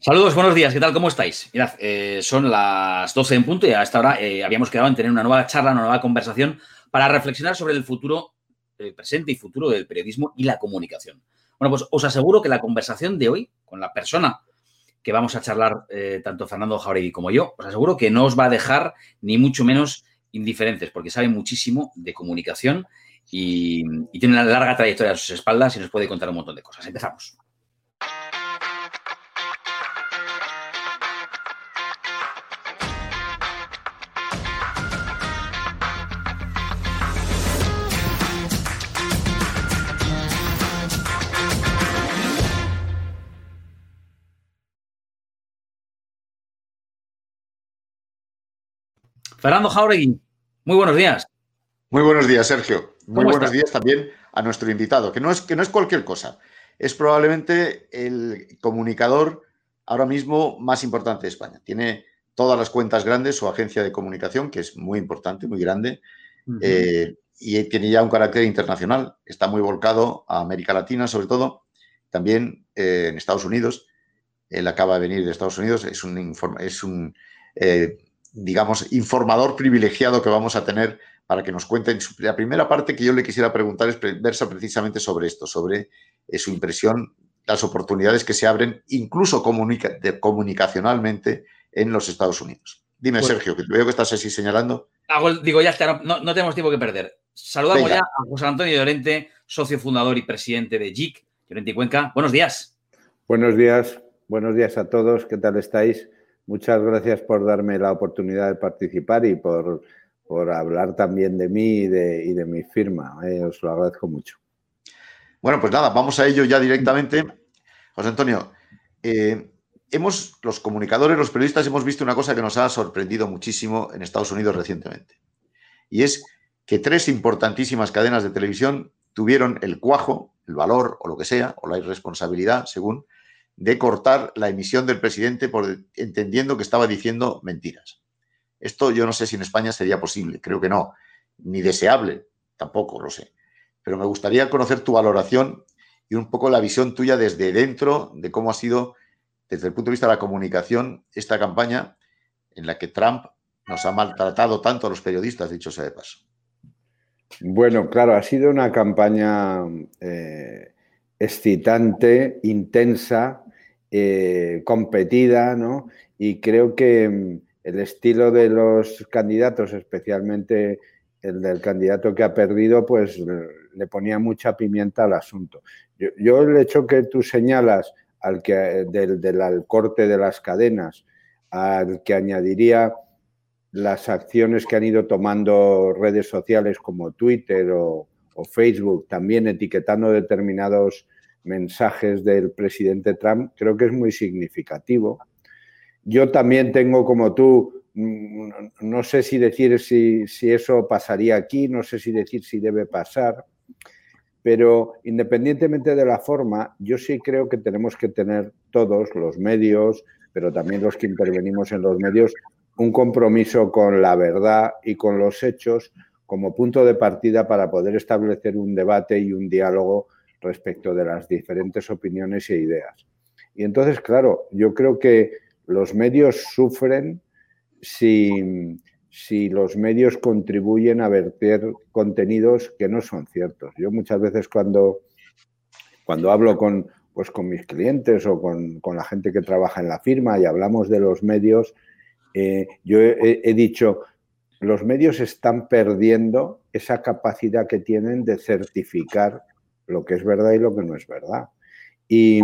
Saludos, buenos días, ¿qué tal? ¿Cómo estáis? Mirad, eh, son las 12 en punto y a esta hora eh, habíamos quedado en tener una nueva charla, una nueva conversación para reflexionar sobre el futuro, el presente y futuro del periodismo y la comunicación. Bueno, pues os aseguro que la conversación de hoy con la persona que vamos a charlar, eh, tanto Fernando Jauregui como yo, os aseguro que no os va a dejar ni mucho menos indiferentes, porque sabe muchísimo de comunicación y, y tiene una larga trayectoria a sus espaldas y nos puede contar un montón de cosas. Empezamos. Fernando Jauregui, muy buenos días. Muy buenos días, Sergio. Muy buenos días también a nuestro invitado, que no, es, que no es cualquier cosa. Es probablemente el comunicador ahora mismo más importante de España. Tiene todas las cuentas grandes, su agencia de comunicación, que es muy importante, muy grande, eh, y tiene ya un carácter internacional. Está muy volcado a América Latina, sobre todo, también eh, en Estados Unidos. Él acaba de venir de Estados Unidos, es un, es un eh, digamos, informador privilegiado que vamos a tener para que nos cuenten. La primera parte que yo le quisiera preguntar es versa precisamente sobre esto, sobre eh, su impresión, las oportunidades que se abren, incluso comunicacionalmente, en los Estados Unidos. Dime, Sergio, que veo que estás así señalando. digo, ya está, no, tenemos tiempo que perder. Saludamos ya a José Antonio Llorente, socio fundador y presidente de JIC, Llorente y Cuenca. Buenos días. Buenos días, buenos días a todos. ¿Qué tal estáis? Muchas gracias por darme la oportunidad de participar y por, hablar también de mí y de, mi firma. Eh, os lo agradezco mucho. Bueno, pues nada, vamos a ello ya directamente. José Antonio, eh, hemos, los comunicadores, los periodistas, hemos visto una cosa que nos ha sorprendido muchísimo en Estados Unidos recientemente. Y es que tres importantísimas cadenas de televisión tuvieron el cuajo, el valor o lo que sea, o la irresponsabilidad, según, de cortar la emisión del presidente por entendiendo que estaba diciendo mentiras. Esto yo no sé si en España sería posible, creo que no, ni deseable, tampoco lo sé. Pero me gustaría conocer tu valoración y un poco la visión tuya desde dentro de cómo ha sido, desde el punto de vista de la comunicación, esta campaña en la que Trump nos ha maltratado tanto a los periodistas, dicho sea de paso. Bueno, claro, ha sido una campaña eh, excitante, intensa, eh, competida, ¿no? Y creo que mm, el estilo de los candidatos, especialmente el del candidato que ha perdido, pues le ponía mucha pimienta al asunto. Yo, el hecho que tú señalas al que del, del corte de las cadenas, al que añadiría las acciones que han ido tomando redes sociales como Twitter o, o Facebook, también etiquetando determinados mensajes del presidente Trump, creo que es muy significativo. Yo también tengo, como tú, mm, no sé si decir si, eso pasaría aquí, no sé si decir si debe pasar, pero independientemente de la forma, yo sí creo que tenemos que tener todos los medios, pero también los que intervenimos en los medios, un compromiso con la verdad y con los hechos como punto de partida para poder establecer un debate y un diálogo respecto de las diferentes opiniones e ideas. Y entonces, claro, yo creo que los medios sufren si, si los medios contribuyen a verter contenidos que no son ciertos. Yo muchas veces cuando, cuando hablo con, pues con mis clientes o con, la gente que trabaja en la firma y hablamos de los medios, eh, yo he, dicho, los medios están perdiendo esa capacidad que tienen de certificar lo que es verdad y lo que no es verdad. Y,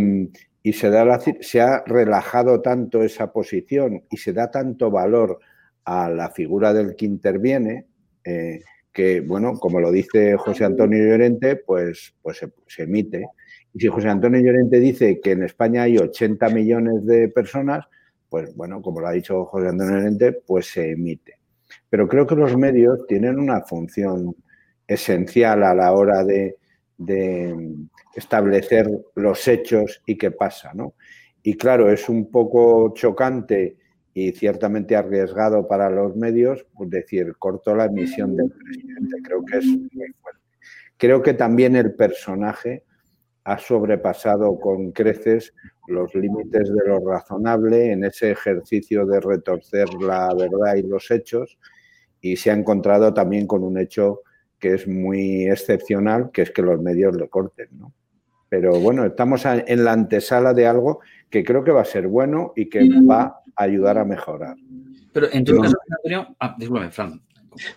se, da se ha relajado tanto esa posición y se da tanto valor a la figura del que interviene, eh, que, bueno, como lo dice José Antonio Llorente, pues, pues se, emite. Y si José Antonio Llorente dice que en España hay 80 millones de personas, pues bueno, como lo ha dicho José Antonio Llorente, pues se emite. Pero creo que los medios tienen una función esencial a la hora de, de establecer los hechos y qué pasa, ¿no? Y claro, es un poco chocante y ciertamente arriesgado para los medios, pues decir, corto la emisión del presidente, creo que es muy fuerte. Creo que también el personaje ha sobrepasado con creces los límites de lo razonable en ese ejercicio de retorcer la verdad y los hechos y se ha encontrado también con un hecho que es muy excepcional, que es que los medios le corten, ¿no? Pero bueno, estamos en la antesala de algo que creo que va a ser bueno y que va a ayudar a mejorar. Pero en todo caso, Antonio, ah, Fran.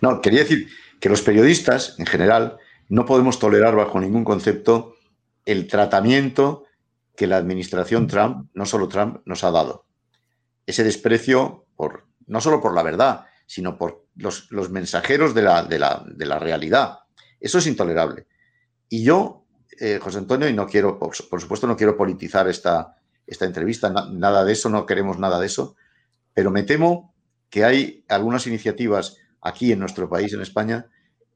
No, quería decir que los periodistas, en general, no podemos tolerar bajo ningún concepto el tratamiento que la administración Trump, no solo Trump, nos ha dado. Ese desprecio por, no solo por la verdad, sino por los, mensajeros de la, de, la, realidad. Eso es intolerable. Y yo, eh, José Antonio, y no quiero, por, supuesto, no quiero politizar esta, esta entrevista, nada de eso, no queremos nada de eso, pero me temo que hay algunas iniciativas aquí en nuestro país, en España,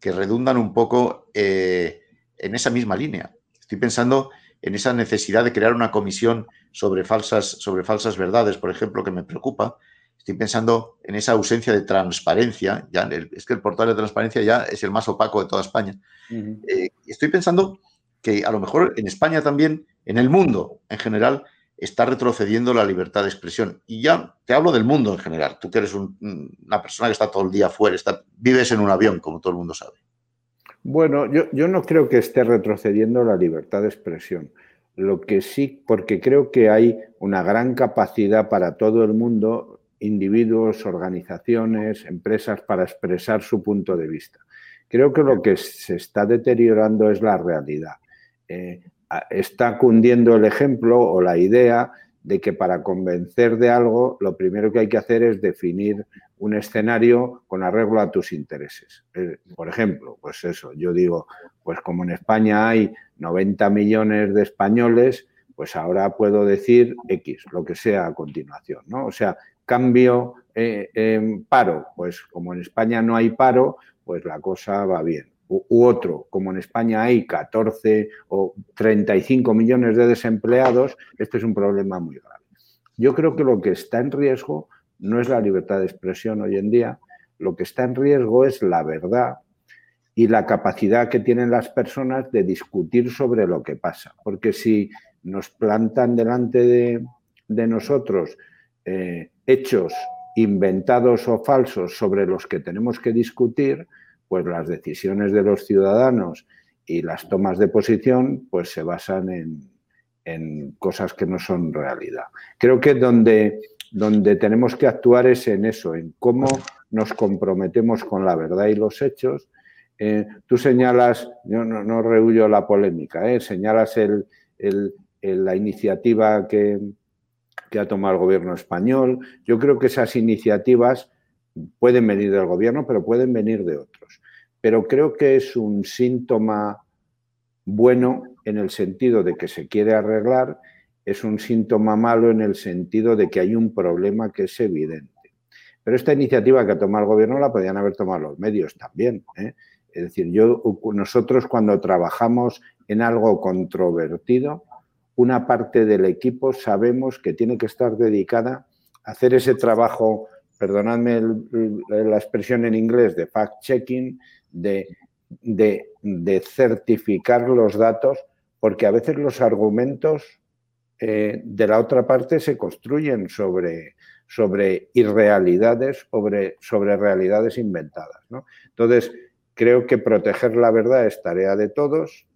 que redundan un poco eh, en esa misma línea. Estoy pensando en esa necesidad de crear una comisión sobre falsas, sobre falsas verdades, por ejemplo, que me preocupa. Estoy pensando en esa ausencia de transparencia. Ya, es que el portal de transparencia ya es el más opaco de toda España. Eh, estoy pensando que a lo mejor en España también, en el mundo en general, está retrocediendo la libertad de expresión. Y ya te hablo del mundo en general. Tú que eres una persona que está todo el día fuera, vives en un avión, como todo el mundo sabe. Bueno, yo, yo, no creo que esté retrocediendo la libertad de expresión. Lo que sí, porque creo que hay una gran capacidad para todo el mundo, individuos, organizaciones, empresas, para expresar su punto de vista. Creo que lo que se está deteriorando es la realidad. Eh, está cundiendo el ejemplo o la idea de que para convencer de algo lo primero que hay que hacer es definir un escenario con arreglo a tus intereses. Eh, por ejemplo, pues eso, yo digo, pues como en España hay 90 millones de españoles, pues ahora puedo decir X, lo que sea a continuación, ¿no? O sea, cambio eh, en paro, pues como en España no hay paro, pues la cosa va bien u otro, como en España hay 14 o 35 millones de desempleados, este es un problema muy grave. Yo creo que lo que está en riesgo no es la libertad de expresión hoy en día, lo que está en riesgo es la verdad y la capacidad que tienen las personas de discutir sobre lo que pasa. Porque si nos plantan delante de, nosotros eh, hechos inventados o falsos sobre los que tenemos que discutir, pues las decisiones de los ciudadanos y las tomas de posición pues se basan en, cosas que no son realidad. Creo que donde, donde tenemos que actuar es en eso, en cómo nos comprometemos con la verdad y los hechos. Eh, tú señalas, yo no, rehuyo la polémica, eh, señalas el, la iniciativa que, que ha tomado el gobierno español. Yo creo que esas iniciativas pueden venir del gobierno, pero pueden venir de otros pero creo que es un síntoma bueno en el sentido de que se quiere arreglar, es un síntoma malo en el sentido de que hay un problema que es evidente. Pero esta iniciativa que ha tomado el gobierno la podían haber tomado los medios también. ¿eh? Es decir, yo, nosotros cuando trabajamos en algo controvertido, una parte del equipo sabemos que tiene que estar dedicada a hacer ese trabajo, perdonadme la expresión en inglés, de fact-checking, de, certificar los datos, porque a veces los argumentos eh, de la otra parte se construyen sobre, sobre irrealidades, sobre, sobre realidades inventadas. Entonces, creo que proteger la verdad es tarea de todos.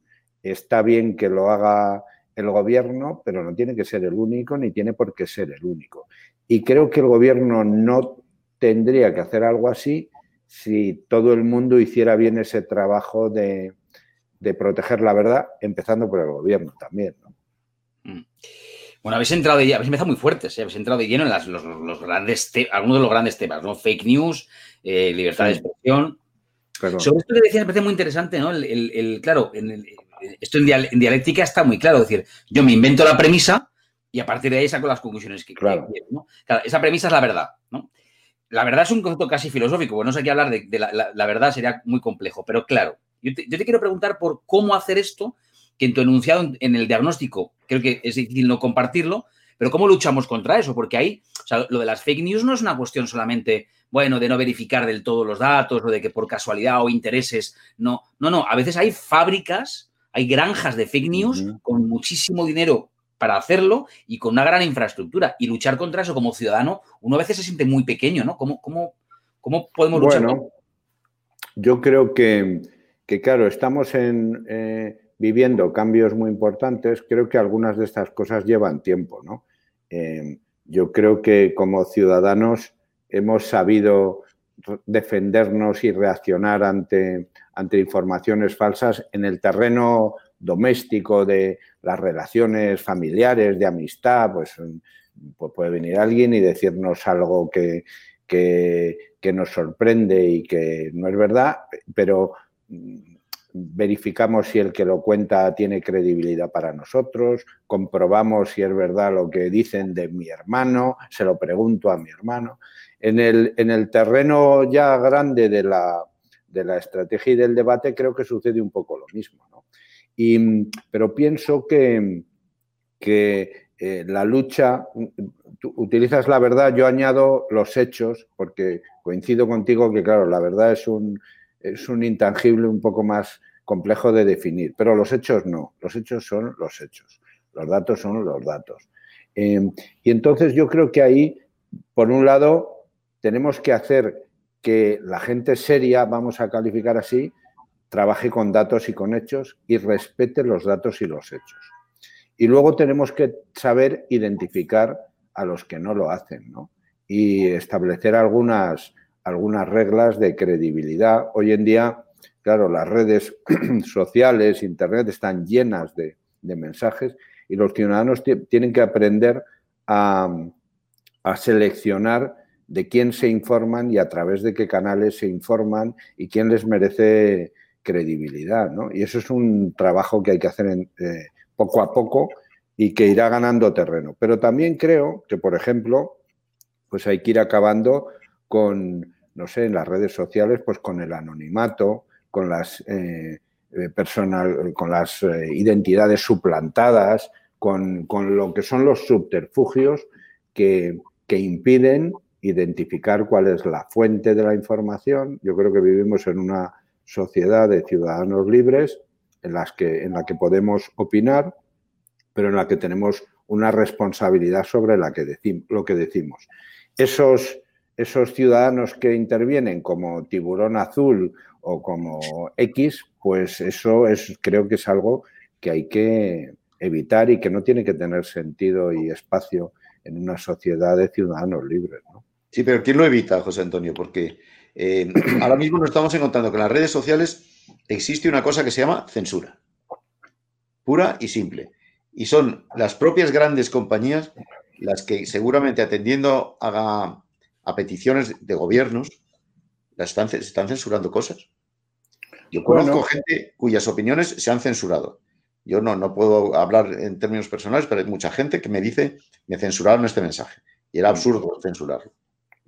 Está bien que lo haga el gobierno, pero no tiene que ser el único ni tiene por qué ser el único. Y creo que el gobierno no tendría que hacer algo así si todo el mundo hiciera bien ese trabajo de, proteger la verdad, empezando por el gobierno también. Mm. Bueno, habéis entrado de, habéis empezado muy fuertes, ¿eh? habéis entrado de lleno en los, grandes algunos de los grandes temas, ¿no? Fake news, eh, libertad de expresión. Sobre esto que decías me parece muy interesante, ¿no? El, claro, esto en, dialéctica está muy claro, es decir, yo me invento la premisa y a partir de ahí saco las conclusiones que, claro. quiero, esa premisa es la verdad, ¿no? la verdad es un concepto casi filosófico, no sé qué hablar de, la, verdad, sería muy complejo, pero claro, yo te, quiero preguntar por cómo hacer esto, que en tu enunciado en, el diagnóstico creo que es difícil no compartirlo, pero cómo luchamos contra eso, porque ahí, o sea, lo de las fake news no es una cuestión solamente, bueno, de no verificar del todo los datos o de que por casualidad o intereses, no, no, no, a veces hay fábricas, hay granjas de fake news con muchísimo dinero para hacerlo y con una gran infraestructura. Y luchar contra eso como ciudadano, uno a veces se siente muy pequeño, ¿no? ¿Cómo, cómo, cómo podemos luchar? Bueno, yo creo que, que claro, estamos en, eh, viviendo cambios muy importantes. Creo que algunas de estas cosas llevan tiempo, ¿no? Eh, yo creo que como ciudadanos hemos sabido defendernos y reaccionar ante, ante informaciones falsas en el terreno doméstico de las relaciones familiares, de amistad, pues, pues puede venir alguien y decirnos algo que, que, nos sorprende y que no es verdad, pero mm, verificamos si el que lo cuenta tiene credibilidad para nosotros, comprobamos si es verdad lo que dicen de mi hermano, se lo pregunto a mi hermano. En el, en el terreno ya grande de la, de la estrategia y del debate creo que sucede un poco lo mismo. ¿no? Y, pero pienso que, que eh, la lucha, tú utilizas la verdad, yo añado los hechos, porque coincido contigo que, claro, la verdad es un, es un intangible un poco más complejo de definir, pero los hechos no, los hechos son los hechos, los datos son los datos. Em, y entonces yo creo que ahí, por un lado, tenemos que hacer que la gente seria, vamos a calificar así, trabaje con datos y con hechos y respete los datos y los hechos. Y luego tenemos que saber identificar a los que no lo hacen, ¿no? Y establecer algunas, algunas reglas de credibilidad. Hoy en día, claro, las redes sociales, Internet están llenas de, mensajes y los ciudadanos tienen que aprender a, a seleccionar de quién se informan y a través de qué canales se informan y quién les merece credibilidad, ¿no? Y eso es un trabajo que hay que hacer en, eh, poco a poco y que irá ganando terreno. Pero también creo que, por ejemplo, pues hay que ir acabando con, no sé, en las redes sociales, pues con el anonimato, con las eh, eh, personal, con las identidades suplantadas, con, lo que son los subterfugios que, que impiden identificar cuál es la fuente de la información. Yo creo que vivimos en una sociedad de ciudadanos libres en, las que, en la que podemos opinar, pero en la que tenemos una responsabilidad sobre lo que decimos. Esos, esos ciudadanos que intervienen como tiburón azul o como X, pues eso es, creo que es algo que hay que evitar y que no tiene que tener sentido y espacio en una sociedad de ciudadanos libres. Sí, pero ¿quién lo evita, José Antonio? Porque eh, ahora mismo nos estamos encontrando que en las redes sociales existe una cosa que se llama censura. Pura y simple. Y son las propias grandes compañías las que seguramente atendiendo a, peticiones de gobiernos, las están, están censurando cosas. Yo conozco gente cuyas opiniones se han censurado. Yo no, no puedo hablar en términos personales, pero hay mucha gente que me dice, me censuraron este mensaje. Y era absurdo censurarlo.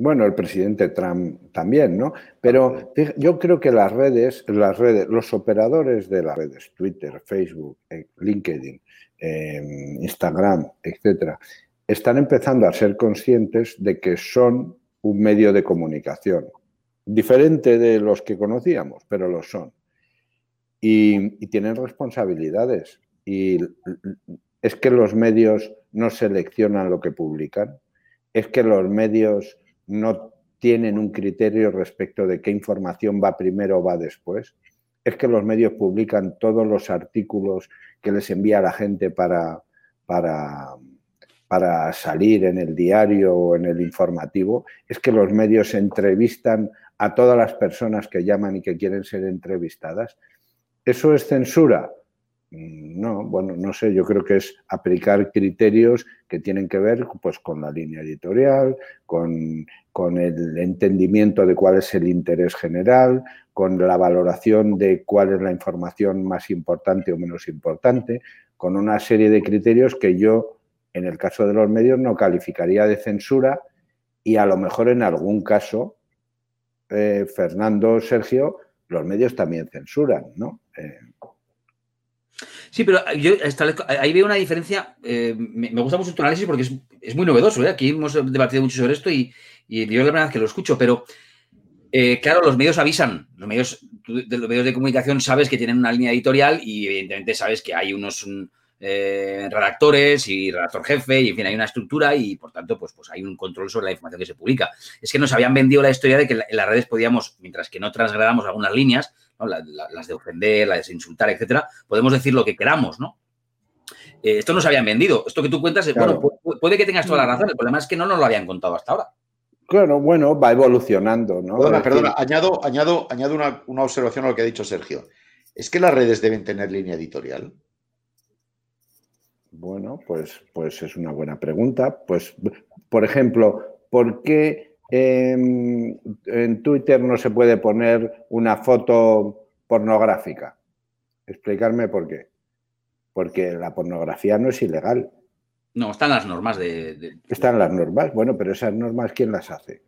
Bueno, el presidente Trump también, ¿no? Pero yo creo que las redes, las redes, los operadores de las redes, Twitter, Facebook, eh, LinkedIn, em, Instagram, etcétera, están empezando a ser conscientes de que son un medio de comunicación, diferente de los que conocíamos, pero lo son. y tienen responsabilidades. Y es que los medios no seleccionan lo que publican, es que los medios no tienen un criterio respecto de qué información va primero o va después. Es que los medios publican todos los artículos que les envía la gente para, para, para salir en el diario o en el informativo. Es que los medios entrevistan a todas las personas que llaman y que quieren ser entrevistadas. ¿Eso es censura? No, bueno, no sé, yo creo que es aplicar criterios que tienen que ver pues, con la línea editorial, con, el entendimiento de cuál es el interés general, con la valoración de cuál es la información más importante o menos importante, con una serie de criterios que yo, en el caso de los medios, no calificaría de censura y a lo mejor en algún caso, eh, Fernando, Sergio, los medios también censuran, ¿no? Eh, Sí, pero yo ahí veo una diferencia. Eh, me, gusta mucho tu análisis porque es, muy novedoso. ¿eh? Aquí hemos debatido mucho sobre esto y, yo la verdad que lo escucho, pero eh, claro, los medios avisan. Los medios, de los medios de comunicación sabes que tienen una línea editorial y evidentemente sabes que hay unos eh, redactores y redactor jefe, y en fin, hay una estructura y por tanto, pues, pues hay un control sobre la información que se publica. Es que nos habían vendido la historia de que en las redes podíamos, mientras que no transgredamos algunas líneas, las de ofender, las de insultar, etcétera, podemos decir lo que queramos, ¿no? Eh, esto nos habían vendido. Esto que tú cuentas, bueno, puede que tengas toda la razón. El problema es que no nos lo habían contado hasta ahora. Claro, bueno, va evolucionando, ¿no? Perdona, perdona, añado, añado, añado una, una, observación a lo que ha dicho Sergio. ¿Es que las redes deben tener línea editorial? Bueno, pues, pues es una buena pregunta. Pues, por ejemplo, ¿por qué en, en Twitter no se puede poner una foto pornográfica? Explicarme por qué. Porque la pornografía no es ilegal. No, están las normas de, Están las normas, bueno, pero esas normas, ¿quién las hace?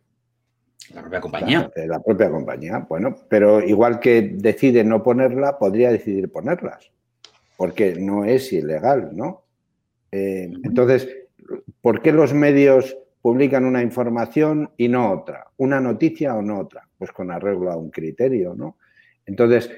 La propia compañía. La, la, propia compañía, bueno, pero igual que decide no ponerla, podría decidir ponerlas, porque no es ilegal, ¿no? Eh, entonces, ¿por qué los medios publican una información y no otra? ¿Una noticia o no otra? Pues con arreglo a un criterio, ¿no? Entonces,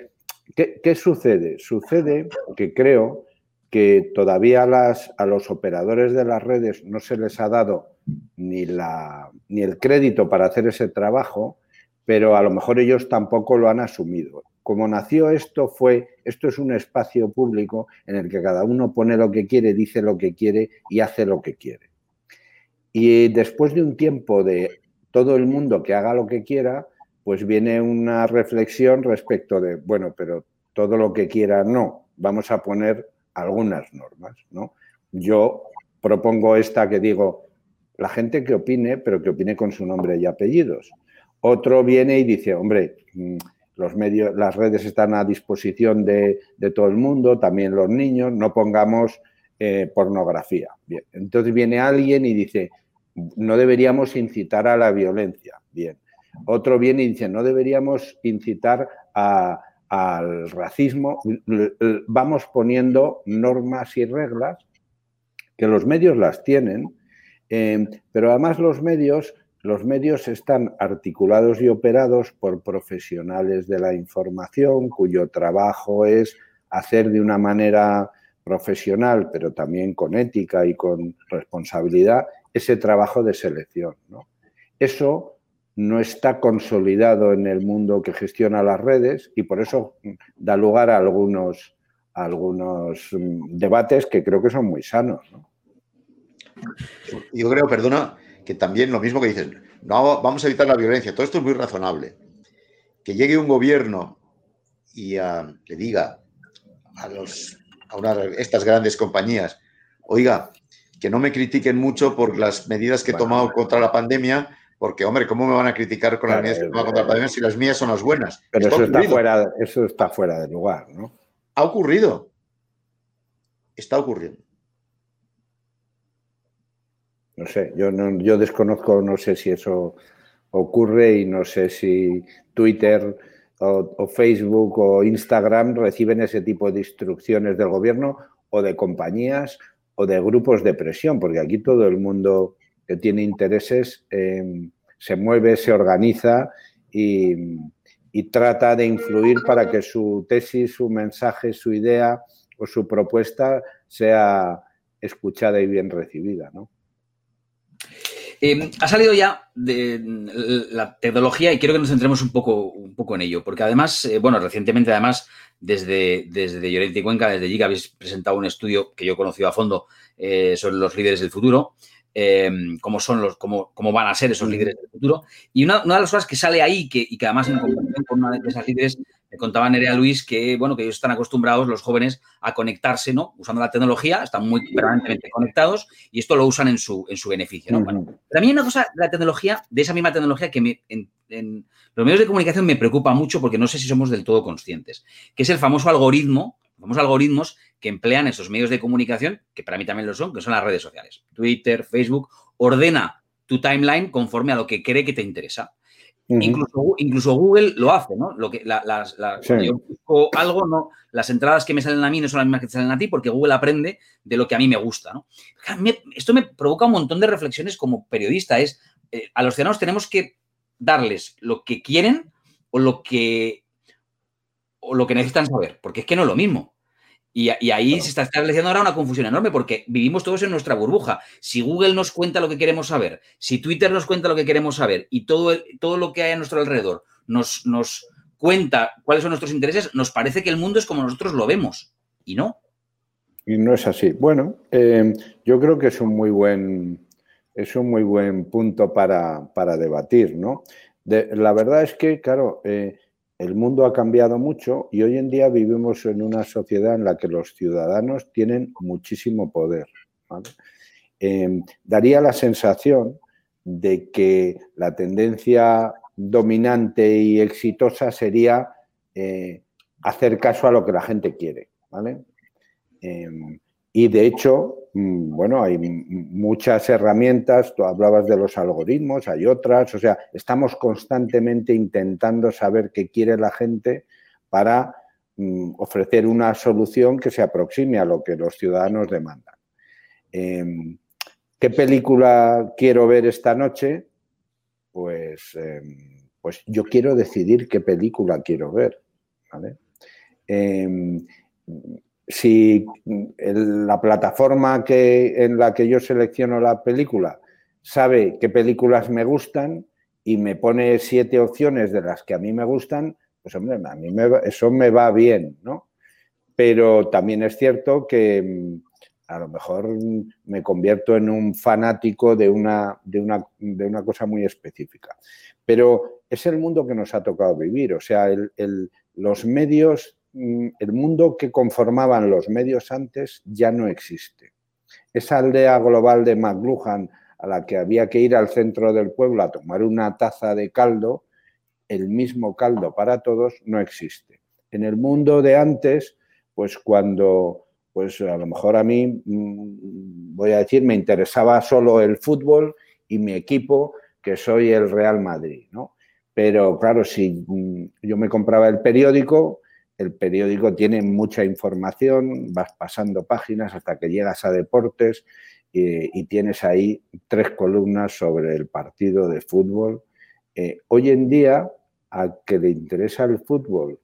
¿qué, sucede? Sucede que creo que todavía a los operadores de las redes no se les ha dado ni, la, ni el crédito para hacer ese trabajo, pero a lo mejor ellos tampoco lo han asumido. Como nació esto fue, esto es un espacio público en el que cada uno pone lo que quiere, dice lo que quiere y hace lo que quiere. Y después de un tiempo de todo el mundo que haga lo que quiera, pues viene una reflexión respecto de, bueno, pero todo lo que quiera no, vamos a poner algunas normas, ¿no? Yo propongo esta que digo, la gente que opine, pero que opine con su nombre y apellidos. Otro viene y dice, hombre, mm, los medios, las redes están a disposición de, todo el mundo, también los niños, no pongamos eh, pornografía. Entonces viene alguien y dice, no deberíamos incitar a la violencia. Bien. Otro viene y dice, no deberíamos incitar al racismo, vamos poniendo normas y reglas que los medios las tienen, eh, pero además los medios, los medios están articulados y operados por profesionales de la información cuyo trabajo es hacer de una manera profesional, pero también con ética y con responsabilidad, ese trabajo de selección. ¿no? Eso no está consolidado en el mundo que gestiona las redes y por eso da lugar a algunos, algunos mm, debates que creo que son muy sanos. Yo creo, perdona, que también lo mismo que dices, no, vamos a evitar la violencia, todo esto es muy razonable. Que llegue un gobierno y le diga a, estas grandes compañías, oiga, que no me critiquen mucho por las medidas que he tomado contra la pandemia, porque, hombre, ¿cómo me van a criticar con las medidas que toman contra la pandemia si las mías son las buenas? Pero eso está, fuera, eso está fuera de lugar, ¿no? Ha ocurrido. Está ocurriendo. No sé, yo, no, yo desconozco, no sé si eso ocurre y no sé si Twitter o, o, Facebook o Instagram reciben ese tipo de instrucciones del gobierno o de compañías o de grupos de presión, porque aquí todo el mundo que tiene intereses eh, se mueve, se organiza y, trata de influir para que su tesis, su mensaje, su idea o su propuesta sea escuchada y bien recibida. ¿no? Eh, ha salido ya de la tecnología y quiero que nos centremos un poco, un poco en ello, porque además, eh, bueno, recientemente además, desde, desde Llorente y Cuenca, desde Giga, habéis presentado un estudio que yo he conocido a fondo sobre los líderes del futuro. Em, cómo son los, cómo, cómo, van a ser esos líderes del futuro. Y una, una, de las cosas que sale ahí que, y que además en comparación con una de esas líderes me contaba Nerea Luis que, bueno, que ellos están acostumbrados, los jóvenes, a conectarse, ¿no? Usando la tecnología, están muy permanentemente conectados y esto lo usan en su, en su beneficio, ¿no? bueno, pero a mí hay una cosa de la tecnología, de esa misma tecnología que me, en, en los medios de comunicación me preocupa mucho porque no sé si somos del todo conscientes, que es el famoso algoritmo famosos algoritmos que emplean esos medios de comunicación, que para mí también lo son, que son las redes sociales. Twitter, Facebook, ordena tu timeline conforme a lo que cree que te interesa. incluso, incluso, Google lo hace, ¿no? Lo que, las, yo busco algo, no, las entradas que me salen a mí no son las mismas que te salen a ti porque Google aprende de lo que a mí me gusta, ¿no? esto me provoca un montón de reflexiones como periodista. Es, eh, a los ciudadanos tenemos que darles lo que quieren o lo que, o lo que necesitan saber, porque es que no es lo mismo. Y, ahí se está estableciendo ahora una confusión enorme porque vivimos todos en nuestra burbuja. Si Google nos cuenta lo que queremos saber, si Twitter nos cuenta lo que queremos saber y todo, todo lo que hay a nuestro alrededor nos, nos cuenta cuáles son nuestros intereses, nos parece que el mundo es como nosotros lo vemos. Y no. Y no es así. Bueno, eh, yo creo que es un muy buen, es un muy buen punto para, debatir, ¿no? la verdad es que, claro, eh, el mundo ha cambiado mucho y hoy en día vivimos en una sociedad en la que los ciudadanos tienen muchísimo poder. Em, daría la sensación de que la tendencia dominante y exitosa sería eh, hacer caso a lo que la gente quiere. Em, y de hecho, mm, bueno, hay muchas herramientas, tú hablabas de los algoritmos, hay otras, o sea, estamos constantemente intentando saber qué quiere la gente para mm, ofrecer una solución que se aproxime a lo que los ciudadanos demandan. Em, ¿Qué película quiero ver esta noche? Pues, em, pues yo quiero decidir qué película quiero ver. ¿vale? Si la plataforma que, en la que yo selecciono la película sabe qué películas me gustan y me pone siete opciones de las que a mí me gustan, pues hombre, a mí eso me va bien, ¿no? Pero también es cierto que mm, a lo mejor me convierto en un fanático de una, de una, de una cosa muy específica. Pero es el mundo que nos ha tocado vivir, o sea, los medios el mundo que conformaban los medios antes ya no existe. Esa aldea global de McLuhan a la que había que ir al centro del pueblo a tomar una taza de caldo, el mismo caldo para todos no existe. En el mundo de antes, pues cuando, pues a lo mejor a mí, mm, voy a decir, me interesaba solo el fútbol y mi equipo, que soy el Real Madrid, ¿no? Pero claro, si mm, yo me compraba el periódico, el periódico tiene mucha información, vas pasando páginas hasta que llegas a deportes y, tienes ahí tres columnas sobre el partido de fútbol. Eh, hoy en día, a que le interesa el fútbol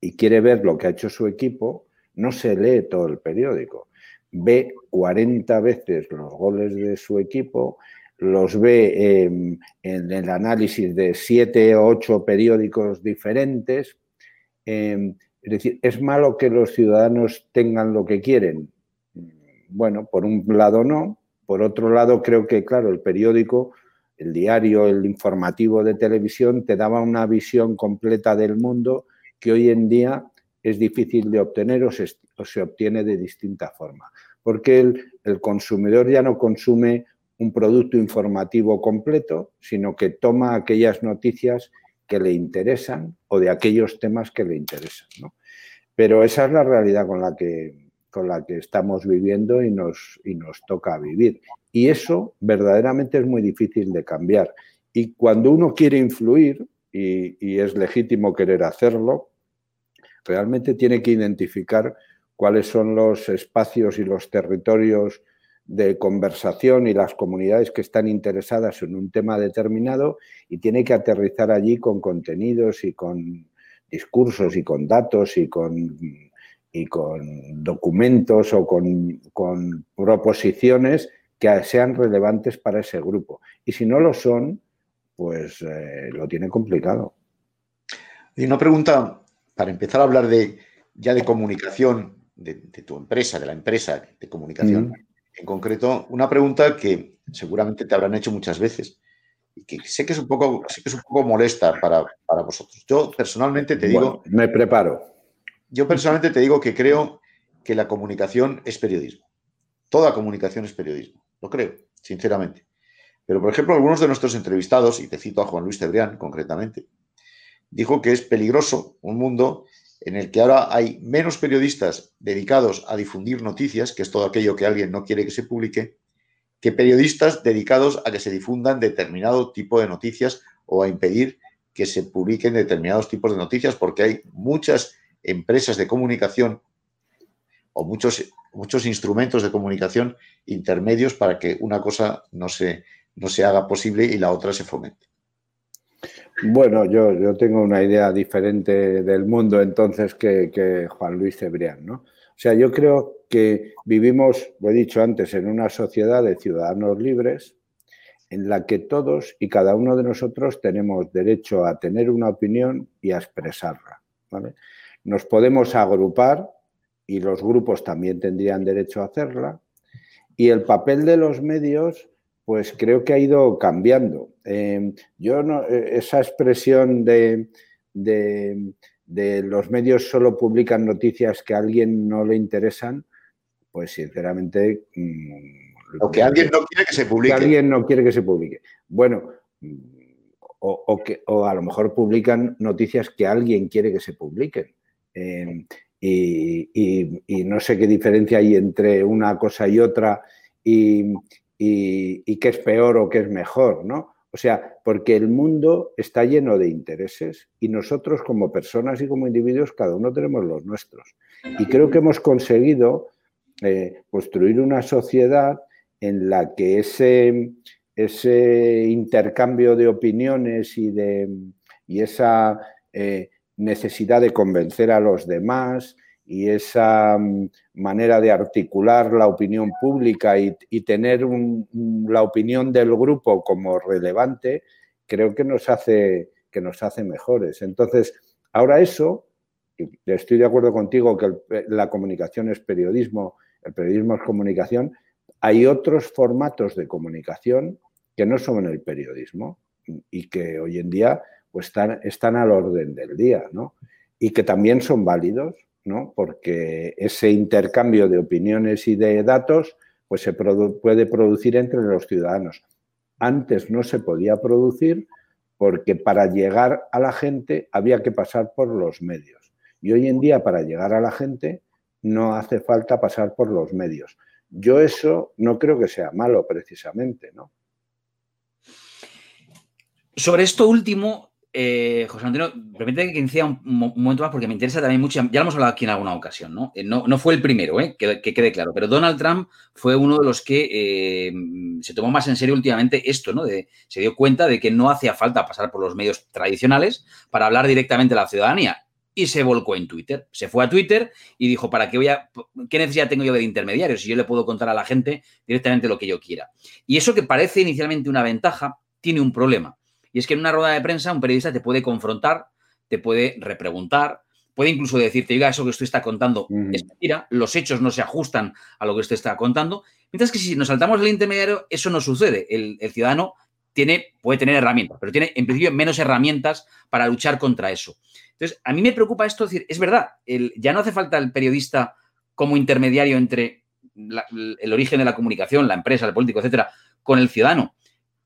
y quiere ver lo que ha hecho su equipo, no se lee todo el periódico. Ve 40 veces los goles de su equipo, los ve en el análisis de siete o ocho periódicos diferentes, Em, es decir, ¿es malo que los ciudadanos tengan lo que quieren? Bueno, por un lado no. Por otro lado, creo que, claro, el periódico, el diario, el informativo de televisión te daba una visión completa del mundo que hoy en día es difícil de obtener o se, obtiene de distinta forma. Porque el, el consumidor ya no consume un producto informativo completo, sino que toma aquellas noticias que le interesan o de aquellos temas que le interesan. Pero esa es la realidad con la que, con la que estamos viviendo y nos, y nos toca vivir. Y eso verdaderamente es muy difícil de cambiar. Y cuando uno quiere influir, y, y es legítimo querer hacerlo, realmente tiene que identificar cuáles son los espacios y los territorios de conversación y las comunidades que están interesadas en un tema determinado y tiene que aterrizar allí con contenidos y con discursos y con datos y con, y con documentos o con, proposiciones que sean relevantes para ese grupo. Y si no lo son, pues eh, lo tiene complicado. Y una pregunta, para empezar a hablar de ya de comunicación de, tu empresa, de la empresa de comunicación. Mm en concreto una pregunta que seguramente te habrán hecho muchas veces y que sé que es un poco, que es un poco molesta para, vosotros. Yo personalmente te digo... me preparo. Yo personalmente te digo que creo que la comunicación es periodismo. Toda comunicación es periodismo. Lo creo, sinceramente. Pero, por ejemplo, algunos de nuestros entrevistados, y te cito a Juan Luis Cebrián concretamente, dijo que es peligroso un mundo en el que ahora hay menos periodistas dedicados a difundir noticias, que es todo aquello que alguien no quiere que se publique, que periodistas dedicados a que se difundan determinado tipo de noticias o a impedir que se publiquen determinados tipos de noticias, porque hay muchas empresas de comunicación o muchos, muchos instrumentos de comunicación intermedios para que una cosa no se, no se haga posible y la otra se fomente. Bueno, yo, yo tengo una idea diferente del mundo entonces que, Juan Luis Cebrián, ¿no? O sea, yo creo que vivimos, lo he dicho antes, en una sociedad de ciudadanos libres en la que todos y cada uno de nosotros tenemos derecho a tener una opinión y a expresarla. Nos podemos agrupar y los grupos también tendrían derecho a hacerla. Y el papel de los medios, pues creo que ha ido cambiando. Em, yo no, eh, esa expresión de, de, los medios solo publican noticias que a alguien no le interesan, pues sinceramente... Mm, o que alguien no quiere que se publique. Que alguien no quiere que se publique. Bueno, o, que, o a lo mejor publican noticias que alguien quiere que se publiquen. Em, y, no sé qué diferencia hay entre una cosa y otra y, y qué es peor o qué es mejor, ¿no? O sea, porque el mundo está lleno de intereses y nosotros como personas y como individuos, cada uno tenemos los nuestros. Y creo que hemos conseguido eh, construir una sociedad en la que ese, ese intercambio de opiniones y, de, y esa eh, necesidad de convencer a los demás y esa mm, manera de articular la opinión pública y, tener la opinión del grupo como relevante, creo que nos hace, que nos hace mejores. Entonces, ahora eso, estoy de acuerdo contigo que la comunicación es periodismo, el periodismo es comunicación, hay otros formatos de comunicación que no son el periodismo y que hoy en día pues, están, están al orden del día, ¿no? Y que también son válidos, ¿no? Porque ese intercambio de opiniones y de datos pues se puede producir entre los ciudadanos. Antes no se podía producir porque para llegar a la gente había que pasar por los medios. Y hoy en día para llegar a la gente no hace falta pasar por los medios. Yo eso no creo que sea malo precisamente, ¿no? Sobre esto último, eh, José Antonio, permíteme que inicie un, momento más porque me interesa también mucho, ya lo hemos hablado aquí en alguna ocasión, ¿no? Eh, no, fue el primero, ¿eh? que, quede claro, pero Donald Trump fue uno de los que se tomó más en serio últimamente esto, ¿no? se dio cuenta de que no hacía falta pasar por los medios tradicionales para hablar directamente a la ciudadanía y se volcó en Twitter. Se fue a Twitter y dijo, ¿para qué voy a, qué necesidad tengo yo de intermediarios si yo le puedo contar a la gente directamente lo que yo quiera? Y eso que parece inicialmente una ventaja, tiene un problema. Y es que en una rueda de prensa un periodista te puede confrontar, te puede repreguntar, puede incluso decirte, oiga, eso que usted está contando es mentira, los hechos no se ajustan a lo que usted está contando. Mientras que si nos saltamos el intermediario, eso no sucede. El, ciudadano tiene, puede tener herramientas, pero tiene en principio menos herramientas para luchar contra eso. Entonces, a mí me preocupa esto, decir, es verdad, ya no hace falta el periodista como intermediario entre el origen de la comunicación, la empresa, el político, etcétera, con el ciudadano.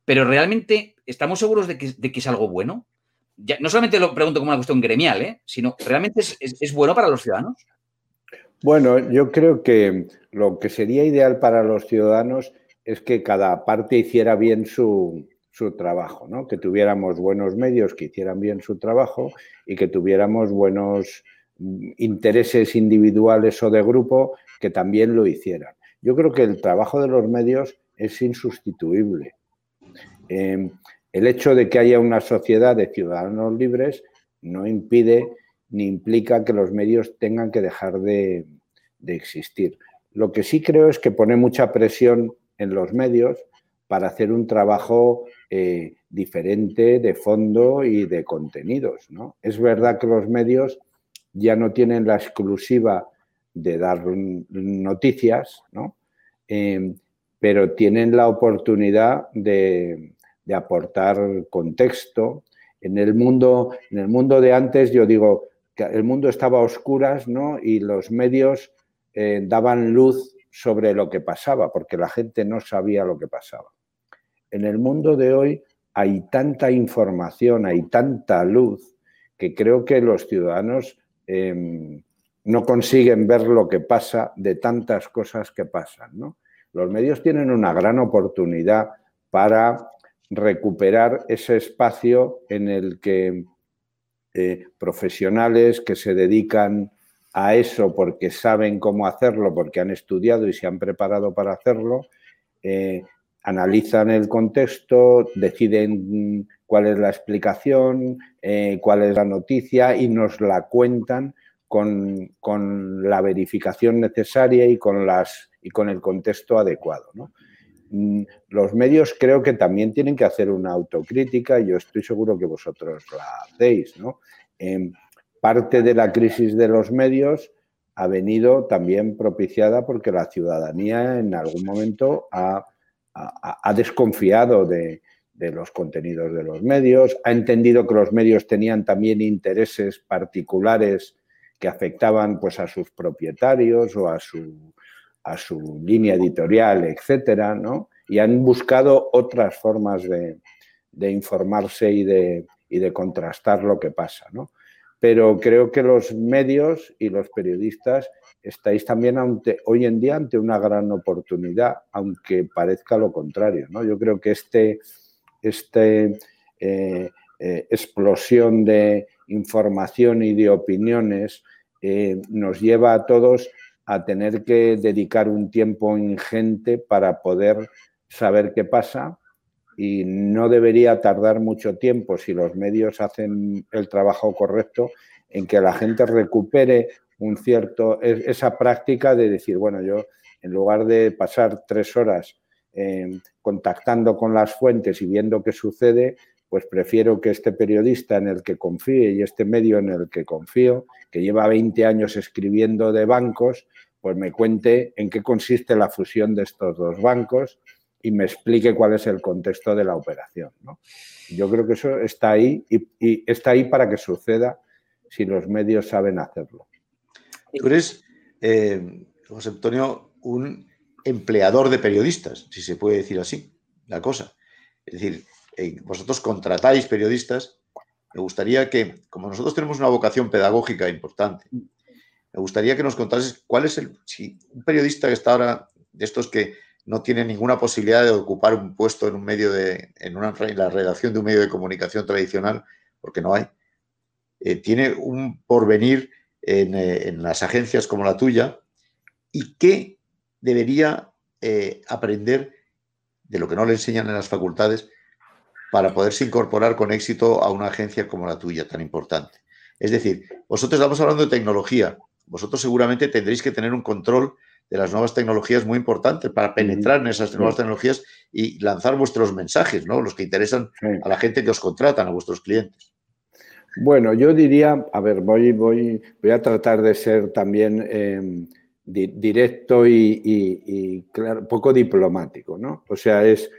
Pero realmente estamos seguros de que, es algo bueno. Ya, no solamente lo pregunto como una cuestión gremial, ¿eh? sino realmente es, bueno para los ciudadanos. Bueno, yo creo que lo que sería ideal para los ciudadanos es que cada parte hiciera bien su, trabajo, ¿no? que tuviéramos buenos medios que hicieran bien su trabajo y que tuviéramos buenos mm, intereses individuales o de grupo que también lo hicieran. Yo creo que el trabajo de los medios es insustituible. Em, el hecho de que haya una sociedad de ciudadanos libres no impide ni implica que los medios tengan que dejar de, existir. Lo que sí creo es que pone mucha presión en los medios para hacer un trabajo eh, diferente de fondo y de contenidos. Es verdad que los medios ya no tienen la exclusiva de dar noticias, em, pero tienen la oportunidad de, de aportar contexto. En el mundo, en el mundo de antes, yo digo que el mundo estaba a oscuras, ¿no? Y los medios eh, daban luz sobre lo que pasaba, porque la gente no sabía lo que pasaba. En el mundo de hoy hay tanta información, hay tanta luz, que creo que los ciudadanos em, no consiguen ver lo que pasa de tantas cosas que pasan. ¿no? Los medios tienen una gran oportunidad para recuperar ese espacio en el que eh, profesionales que se dedican a eso porque saben cómo hacerlo, porque han estudiado y se han preparado para hacerlo, eh, analizan el contexto, deciden cuál es la explicación, eh, cuál es la noticia y nos la cuentan con, con, la verificación necesaria y con, las, y con el contexto adecuado. ¿no? Mm, los medios creo que también tienen que hacer una autocrítica y yo estoy seguro que vosotros la hacéis. ¿no? parte de la crisis de los medios ha venido también propiciada porque la ciudadanía en algún momento ha, desconfiado de, los contenidos de los medios, ha entendido que los medios tenían también intereses particulares que afectaban pues, a sus propietarios o a su, a su línea editorial, etcétera, ¿no? Y han buscado otras formas de, informarse y de, y de, contrastar lo que pasa, ¿no? pero creo que los medios y los periodistas estáis también hoy en día ante una gran oportunidad, aunque parezca lo contrario. ¿no? Yo creo que este, este eh, eh, explosión de información y de opiniones eh, nos lleva a todos a tener que dedicar un tiempo ingente para poder saber qué pasa. Y no debería tardar mucho tiempo si los medios hacen el trabajo correcto en que la gente recupere un cierto esa práctica de decir bueno yo en lugar de pasar tres horas em, contactando con las fuentes y viendo qué sucede pues prefiero que este periodista en el que confíe y este medio en el que confío que lleva 20 años escribiendo de bancos pues me cuente en qué consiste la fusión de estos dos bancos y me explique cuál es el contexto de la operación. Yo creo que eso está ahí y, está ahí para que suceda si los medios saben hacerlo. Tú eres, eh, José Antonio, un empleador de periodistas, si se puede decir así, la cosa. Es decir, eh, vosotros contratáis periodistas. Me gustaría que, como nosotros tenemos una vocación pedagógica importante, me gustaría que nos contases cuál es el, si un periodista que está ahora, de estos que no tiene ninguna posibilidad de ocupar un puesto en un medio de, en, una, la redacción de un medio de comunicación tradicional, porque no hay, eh, tiene un porvenir eh, en, las agencias como la tuya y qué debería eh, aprender de lo que no le enseñan en las facultades para poderse incorporar con éxito a una agencia como la tuya, tan importante. Es decir, vosotros estamos hablando de tecnología, vosotros seguramente tendréis que tener un control de las nuevas tecnologías muy importante para penetrar en esas nuevas tecnologías y lanzar vuestros mensajes, ¿no? Los que interesan a la gente que os contratan, a vuestros clientes. Bueno, yo diría, a ver, voy, voy, voy a tratar de ser también em, directo y, claro, poco diplomático, ¿no? O sea, es,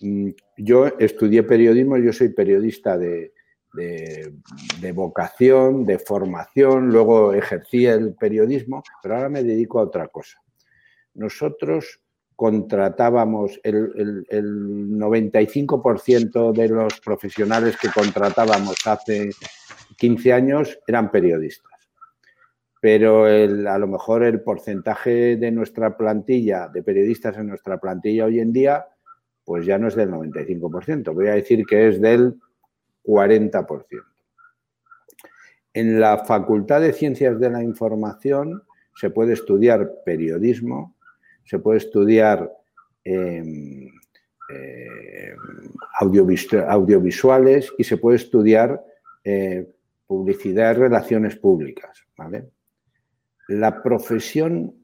mm, yo estudié periodismo, yo soy periodista de, de, vocación, de formación, luego ejercí el periodismo, pero ahora me dedico a otra cosa nosotros contratábamos el, 95% de los profesionales que contratábamos hace 15 años eran periodistas. Pero a lo mejor el porcentaje de nuestra plantilla, de periodistas en nuestra plantilla hoy en día, pues ya no es del 95%, voy a decir que es del 40%. En la Facultad de Ciencias de la Información se puede estudiar periodismo, se puede estudiar em, eh, audiovisuales y se puede estudiar eh, publicidad y relaciones públicas. La profesión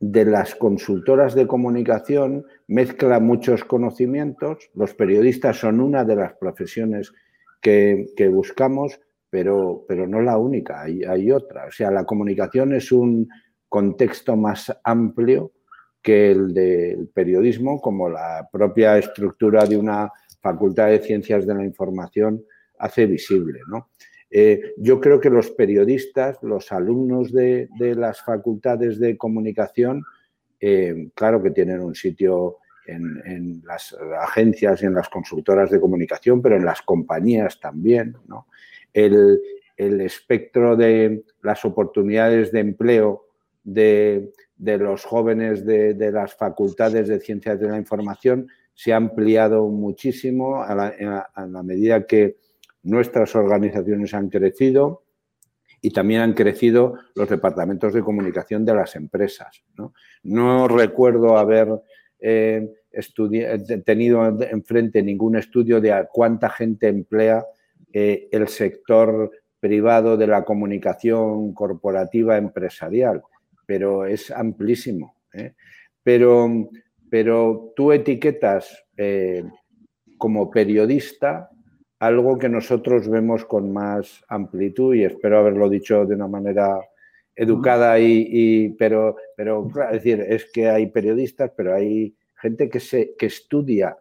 de las consultoras de comunicación mezcla muchos conocimientos. Los periodistas son una de las profesiones que, buscamos, pero, pero, no la única, hay, hay, otra. O sea, la comunicación es un contexto más amplio que el del periodismo, como la propia estructura de una facultad de ciencias de la información hace visible. Eh, yo creo que los periodistas, los alumnos de, las facultades de comunicación, eh, claro que tienen un sitio en, las agencias y en las consultoras de comunicación, pero en las compañías también. El, el espectro de las oportunidades de empleo de, los jóvenes de, las facultades de ciencias de la información se ha ampliado muchísimo a la, medida que nuestras organizaciones han crecido y también han crecido los departamentos de comunicación de las empresas. No, recuerdo haber eh, tenido enfrente ningún estudio de cuánta gente emplea eh, el sector privado de la comunicación corporativa empresarial, pero es amplísimo. ¿eh? Pero, pero tú etiquetas eh, como periodista algo que nosotros vemos con más amplitud y espero haberlo dicho de una manera educada y, pero, pero es decir, es que hay periodistas, pero hay gente que, estudia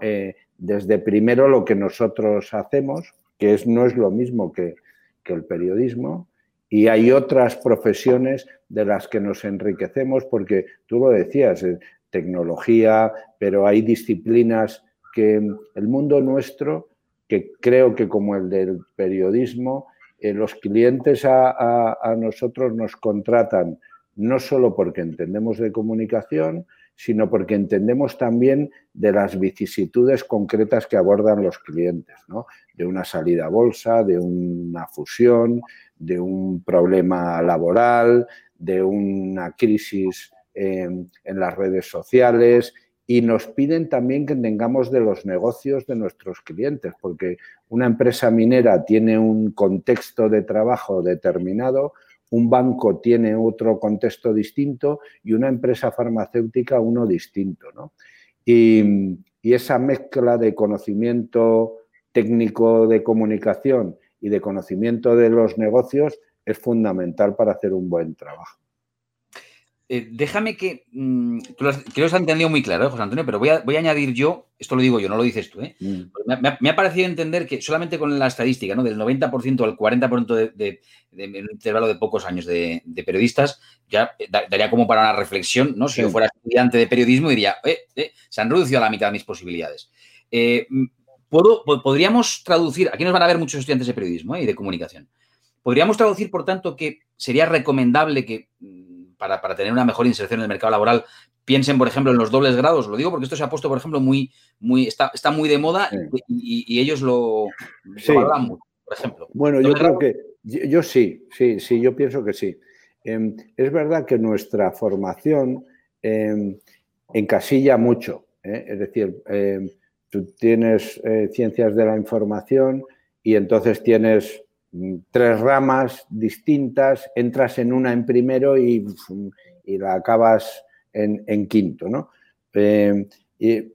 eh, desde primero lo que nosotros hacemos, que no es lo mismo que, el periodismo, y hay otras profesiones de las que nos enriquecemos, porque tú lo decías, eh, tecnología, pero hay disciplinas que el mundo nuestro, que creo que como el del periodismo, eh, los clientes a, nosotros nos contratan no solo porque entendemos de comunicación, sino porque entendemos también de las vicisitudes concretas que abordan los clientes, ¿no? de una salida a bolsa, de una fusión, de un problema laboral, de una crisis en las redes sociales y nos piden también que tengamos de los negocios de nuestros clientes, porque una empresa minera tiene un contexto de trabajo determinado, un banco tiene otro contexto distinto y una empresa farmacéutica uno distinto. ¿no? Y, y esa mezcla de conocimiento técnico de comunicación y de conocimiento de los negocios es fundamental para hacer un buen trabajo. Eh, déjame que. Mm, tú lo has, creo que se ha entendido muy claro, ¿eh, José Antonio, pero voy a, voy a, añadir yo, esto lo digo yo, no lo dices tú, ¿eh? Mm. Me, ha, parecido entender que solamente con la estadística, ¿no? Del 90% al 40% de, de, de, un intervalo de pocos años de, periodistas, ya daría como para una reflexión, ¿no? Si yo fuera estudiante de periodismo, diría, eh, se han reducido a la mitad mis posibilidades. Mm, ¿puedo, podríamos traducir, aquí nos van a ver muchos estudiantes de periodismo y de comunicación. Podríamos traducir, por tanto, que sería recomendable que para, tener una mejor inserción en el mercado laboral, piensen, por ejemplo, en los dobles grados. Lo digo porque esto se ha puesto, por ejemplo, muy, muy, está, está muy de moda y, ellos lo, sí. por ejemplo. Bueno, yo creo que yo, sí, sí, sí, yo pienso que sí. Em, es verdad que nuestra formación em, encasilla mucho. ¿eh? Es decir, em, tú tienes eh, ciencias de la información y entonces tienes tres ramas distintas, entras en una en primero y, la acabas en, quinto, ¿no? Eh, y,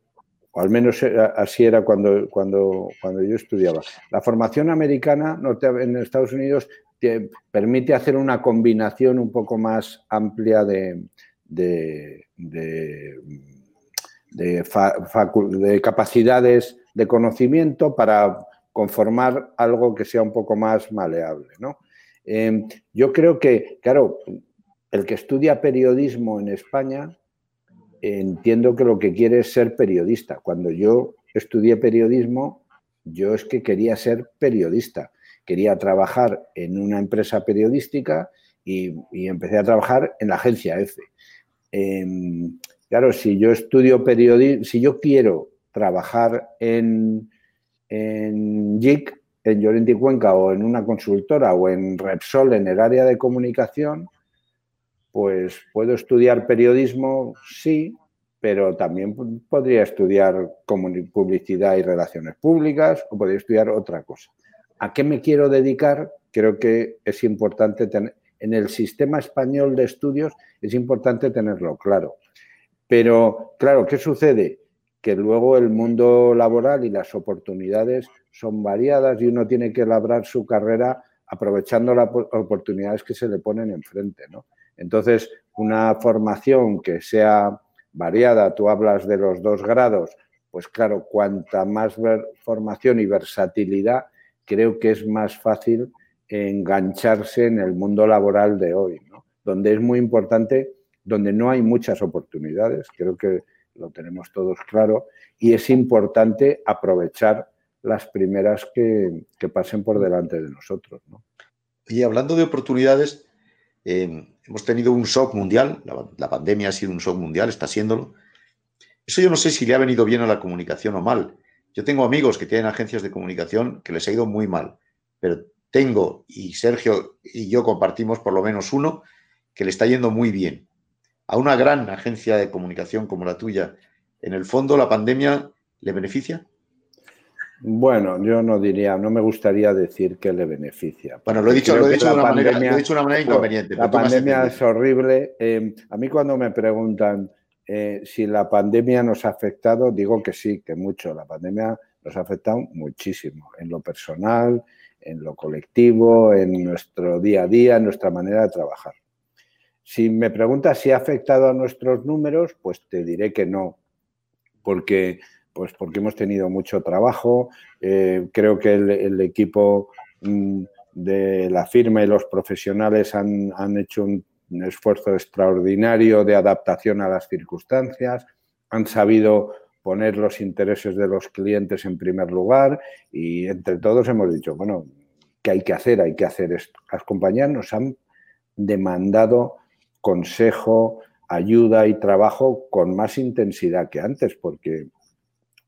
o al menos así era cuando, cuando, cuando yo estudiaba. La formación americana en Estados Unidos te permite hacer una combinación un poco más amplia de, de, de capacidades de conocimiento para conformar algo que sea un poco más maleable. ¿no? Em, yo creo que, claro, el que estudia periodismo en España, entiendo que lo que quiere es ser periodista. Cuando yo estudié periodismo, yo es que quería ser periodista. Quería trabajar en una empresa periodística y, empecé a trabajar en la agencia EFE. Em, claro, si yo estudio periodismo, si yo quiero trabajar en, en JIC, en Llorente y Cuenca o en una consultora o en Repsol en el área de comunicación, pues puedo estudiar periodismo, sí, pero también podría estudiar publicidad y relaciones públicas o podría estudiar otra cosa. ¿A qué me quiero dedicar? Creo que es importante tener, en el sistema español de estudios es importante tenerlo claro. Pero, claro, ¿qué sucede? Que luego el mundo laboral y las oportunidades son variadas y uno tiene que labrar su carrera aprovechando las oportunidades que se le ponen enfrente. ¿no? Entonces, una formación que sea variada, tú hablas de los dos grados, pues claro, cuanta más formación y versatilidad, creo que es más fácil engancharse en el mundo laboral de hoy, ¿no? donde es muy importante, donde no hay muchas oportunidades. Creo que lo tenemos todos claro, y es importante aprovechar las primeras que, pasen por delante de nosotros. Y hablando de oportunidades, eh, hemos tenido un shock mundial, la, pandemia ha sido un shock mundial, está siéndolo. Eso yo no sé si le ha venido bien a la comunicación o mal. Yo tengo amigos que tienen agencias de comunicación que les ha ido muy mal, pero tengo, y Sergio y yo compartimos por lo menos uno, que le está yendo muy bien a una gran agencia de comunicación como la tuya, ¿en el fondo la pandemia le beneficia? Bueno, yo no diría, no me gustaría decir que le beneficia. Bueno, lo he dicho, lo he dicho, de, una manera, lo he dicho de una manera inconveniente. La pandemia es horrible. Eh, a mí cuando me preguntan eh, si la pandemia nos ha afectado, digo que sí, que mucho. La pandemia nos ha afectado muchísimo en lo personal, en lo colectivo, en nuestro día a día, en nuestra manera de trabajar. Si me preguntas si ha afectado a nuestros números, pues te diré que no, porque pues porque hemos tenido mucho trabajo. Eh, creo que el, equipo mm, de la firma y los profesionales han, hecho un, esfuerzo extraordinario de adaptación a las circunstancias, han sabido poner los intereses de los clientes en primer lugar y entre todos hemos dicho, bueno, ¿qué hay que hacer? Hay que hacer esto. Las compañías nos han demandado consejo, ayuda y trabajo con más intensidad que antes, porque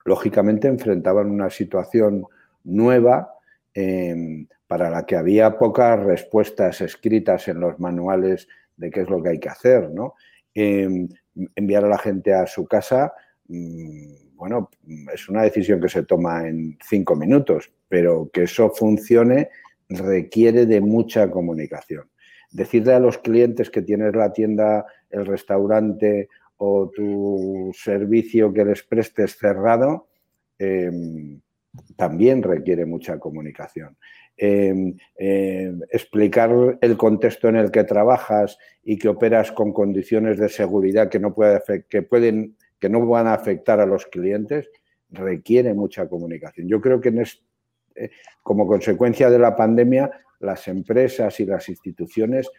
lógicamente enfrentaban una situación nueva em, para la que había pocas respuestas escritas en los manuales de qué es lo que hay que hacer. ¿no? Em, enviar a la gente a su casa, mm, bueno, es una decisión que se toma en cinco minutos, pero que eso funcione requiere de mucha comunicación. Decirle a los clientes que tienes la tienda, el restaurante o tu servicio que les prestes cerrado, em, también requiere mucha comunicación. Em, em, explicar el contexto en el que trabajas y que operas con condiciones de seguridad que no, que pueden, que no van a afectar a los clientes requiere mucha comunicación. Yo creo que eh, como consecuencia de la pandemia, las empresas y las instituciones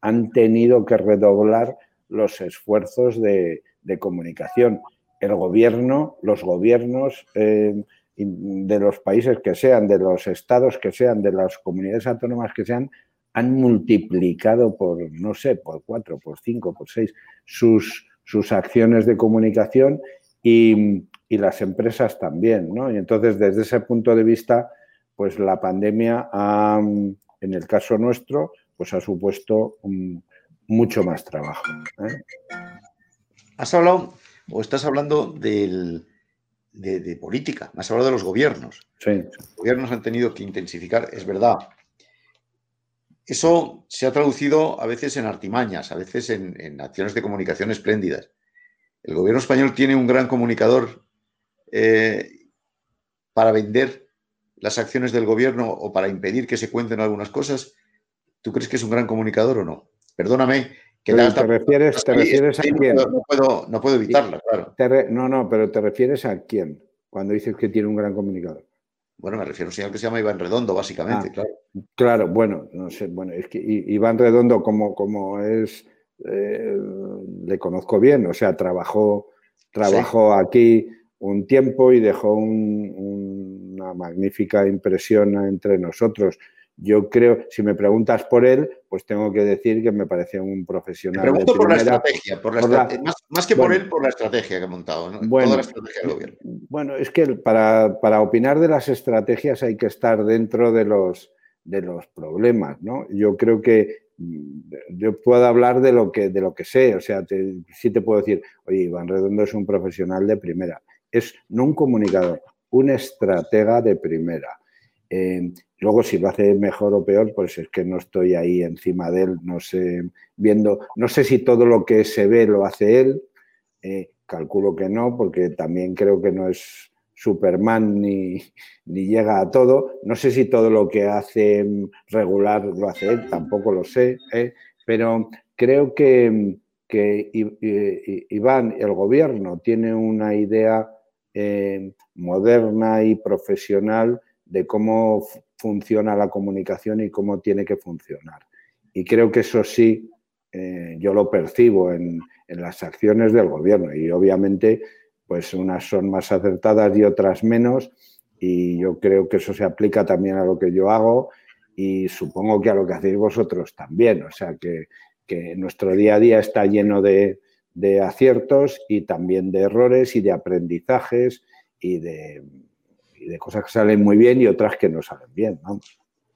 han tenido que redoblar los esfuerzos de, comunicación. El gobierno, los gobiernos eh, de los países que sean, de los estados que sean, de las comunidades autónomas que sean, han multiplicado por, no sé, por cuatro, por cinco, por seis, sus, sus acciones de comunicación y, las empresas también, ¿no? Y entonces, desde ese punto de vista, pues la pandemia, en el caso nuestro, pues ha supuesto un, mucho más trabajo. ¿eh? Has hablado, o estás hablando de, política, has hablado de los gobiernos. Sí. Los gobiernos han tenido que intensificar, es verdad. Eso se ha traducido a veces en artimañas, a veces en, acciones de comunicación espléndidas. El gobierno español tiene un gran comunicador eh, para vender las acciones del gobierno o para impedir que se cuenten algunas cosas. ¿Tú crees que es un gran comunicador o no? Perdóname. Que te, refieres, te refieres a quién? No puedo, no puedo evitarlo, claro. no, no, pero te refieres a quién cuando dices que tiene un gran comunicador. Bueno, me refiero a un señor que se llama Iván Redondo, básicamente, ah, claro. Claro, bueno, no sé, bueno, es que Iván Redondo, como, como es, eh, le conozco bien, o sea, trabajó, trabajó aquí un tiempo y dejó una magnífica impresión entre nosotros. Yo creo, si me preguntas por él, pues tengo que decir que me parece un profesional. Te pregunto por la estrategia, más, que por él, por la estrategia que ha montado, bueno, Bueno, es que para, opinar de las estrategias hay que estar dentro de los, de los problemas, ¿no? Yo creo que mm, yo puedo hablar de lo que, de lo que sé, o sea, sí te puedo decir, oye, Iván Redondo es un profesional de primera, es no un comunicador, un estratega de primera. Eh, Luego, si lo hace mejor o peor, pues es que no estoy ahí encima de él, no sé, viendo, no sé si todo lo que se ve lo hace él, eh, calculo que no, porque también creo que no es Superman ni, llega a todo. No sé si todo lo que hace regular lo hace él, tampoco lo sé, ¿eh? pero creo que, que Iván, el gobierno, tiene una idea eh, moderna y profesional de cómo funciona la comunicación y cómo tiene que funcionar. Y creo que eso sí, eh, yo lo percibo en, las acciones del gobierno y obviamente pues unas son más acertadas y otras menos y yo creo que eso se aplica también a lo que yo hago y supongo que a lo que hacéis vosotros también. O sea que, nuestro día a día está lleno de, de aciertos y también de errores y de aprendizajes y de, de cosas que salen muy bien y otras que no salen bien.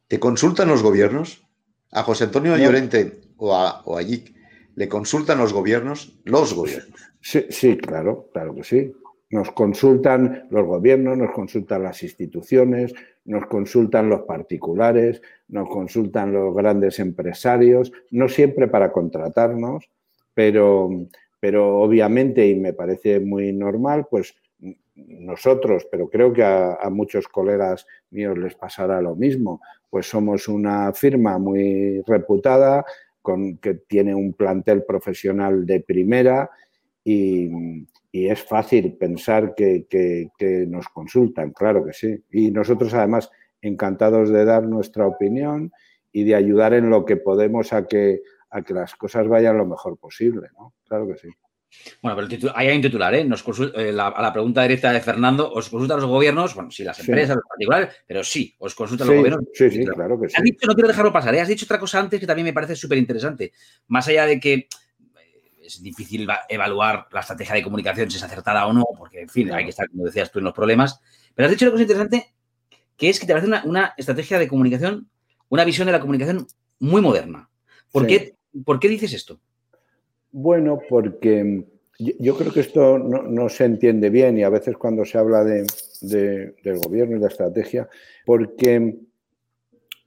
¿Te consultan los gobiernos? ¿A José Antonio Llorente o a, o ¿Le consultan los gobiernos? Los gobiernos. Sí, sí, claro, claro que sí. Nos consultan los gobiernos, nos consultan las instituciones, nos consultan los particulares, nos consultan los grandes empresarios, no siempre para contratarnos, pero, pero obviamente, y me parece muy normal, pues nosotros, pero creo que a, muchos colegas míos les pasará lo mismo, pues somos una firma muy reputada, con, que tiene un plantel profesional de primera y, es fácil pensar que, nos consultan, claro que sí. Y nosotros además encantados de dar nuestra opinión y de ayudar en lo que podemos a que, a que las cosas vayan lo mejor posible, ¿no? Claro que sí. Bueno, pero ahí hay un titular, ¿eh? Nos eh, a la pregunta directa de Fernando, ¿os consultan los gobiernos? Bueno, sí, las empresas, los particulares, pero sí, os consultan los gobiernos. Sí, sí, claro que sí. Has dicho, no quiero dejarlo pasar, ¿eh? has dicho otra cosa antes que también me parece súper interesante. Más allá de que eh, es difícil evaluar la estrategia de comunicación si es acertada o no, porque, en fin, hay que estar, como decías tú, en los problemas. Pero has dicho una cosa interesante, que es que te parece una, estrategia de comunicación, una visión de la comunicación muy moderna. ¿Por, qué, ¿por qué dices esto? Bueno, porque yo creo que esto no, se entiende bien y a veces cuando se habla de, del gobierno y de estrategia, porque,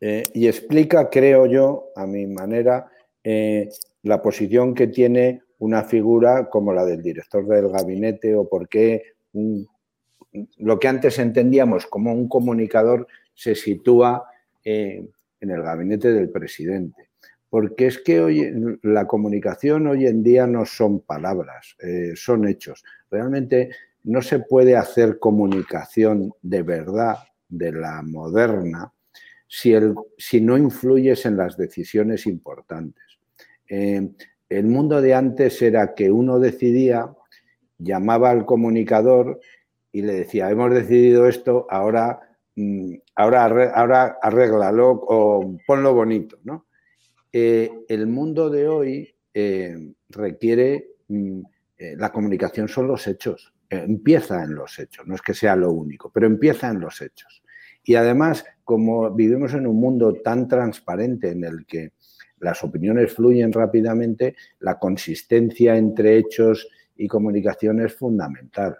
eh, y explica, creo yo, a mi manera, eh, la posición que tiene una figura como la del director del gabinete o por qué lo que antes entendíamos como un comunicador se sitúa eh, en el gabinete del presidente porque es que hoy la comunicación hoy en día no son palabras, eh, son hechos. Realmente no se puede hacer comunicación de verdad, de la moderna, si, el, si no influyes en las decisiones importantes. Eh, el mundo de antes era que uno decidía, llamaba al comunicador y le decía, hemos decidido esto, ahora, mm, ahora, ahora arréglalo o ponlo bonito, ¿no? Eh, el mundo de hoy eh, requiere, mm, eh, la comunicación son los hechos, empieza en los hechos, no es que sea lo único, pero empieza en los hechos. Y además, como vivimos en un mundo tan transparente en el que las opiniones fluyen rápidamente, la consistencia entre hechos y comunicación es fundamental.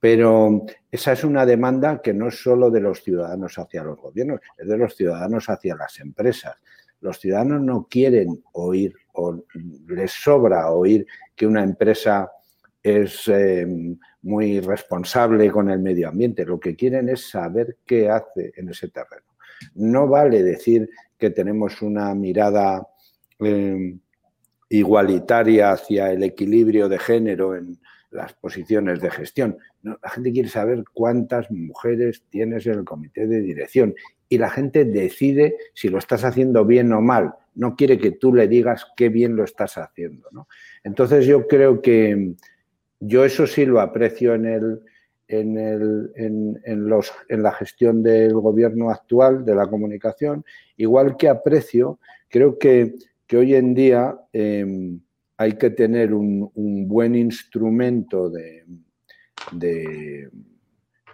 Pero esa es una demanda que no es solo de los ciudadanos hacia los gobiernos, es de los ciudadanos hacia las empresas. Los ciudadanos no quieren oír o les sobra oír que una empresa es eh, muy responsable con el medio ambiente. Lo que quieren es saber qué hace en ese terreno. No vale decir que tenemos una mirada eh, igualitaria hacia el equilibrio de género en las posiciones de gestión. la gente quiere saber cuántas mujeres tienes en el comité de dirección y la gente decide si lo estás haciendo bien o mal. No quiere que tú le digas qué bien lo estás haciendo. Entonces yo creo que yo eso sí lo aprecio en, el, en, el, en, los, en la gestión del gobierno actual, de la comunicación, igual que aprecio, creo que, que hoy en día em, hay que tener un, buen instrumento de de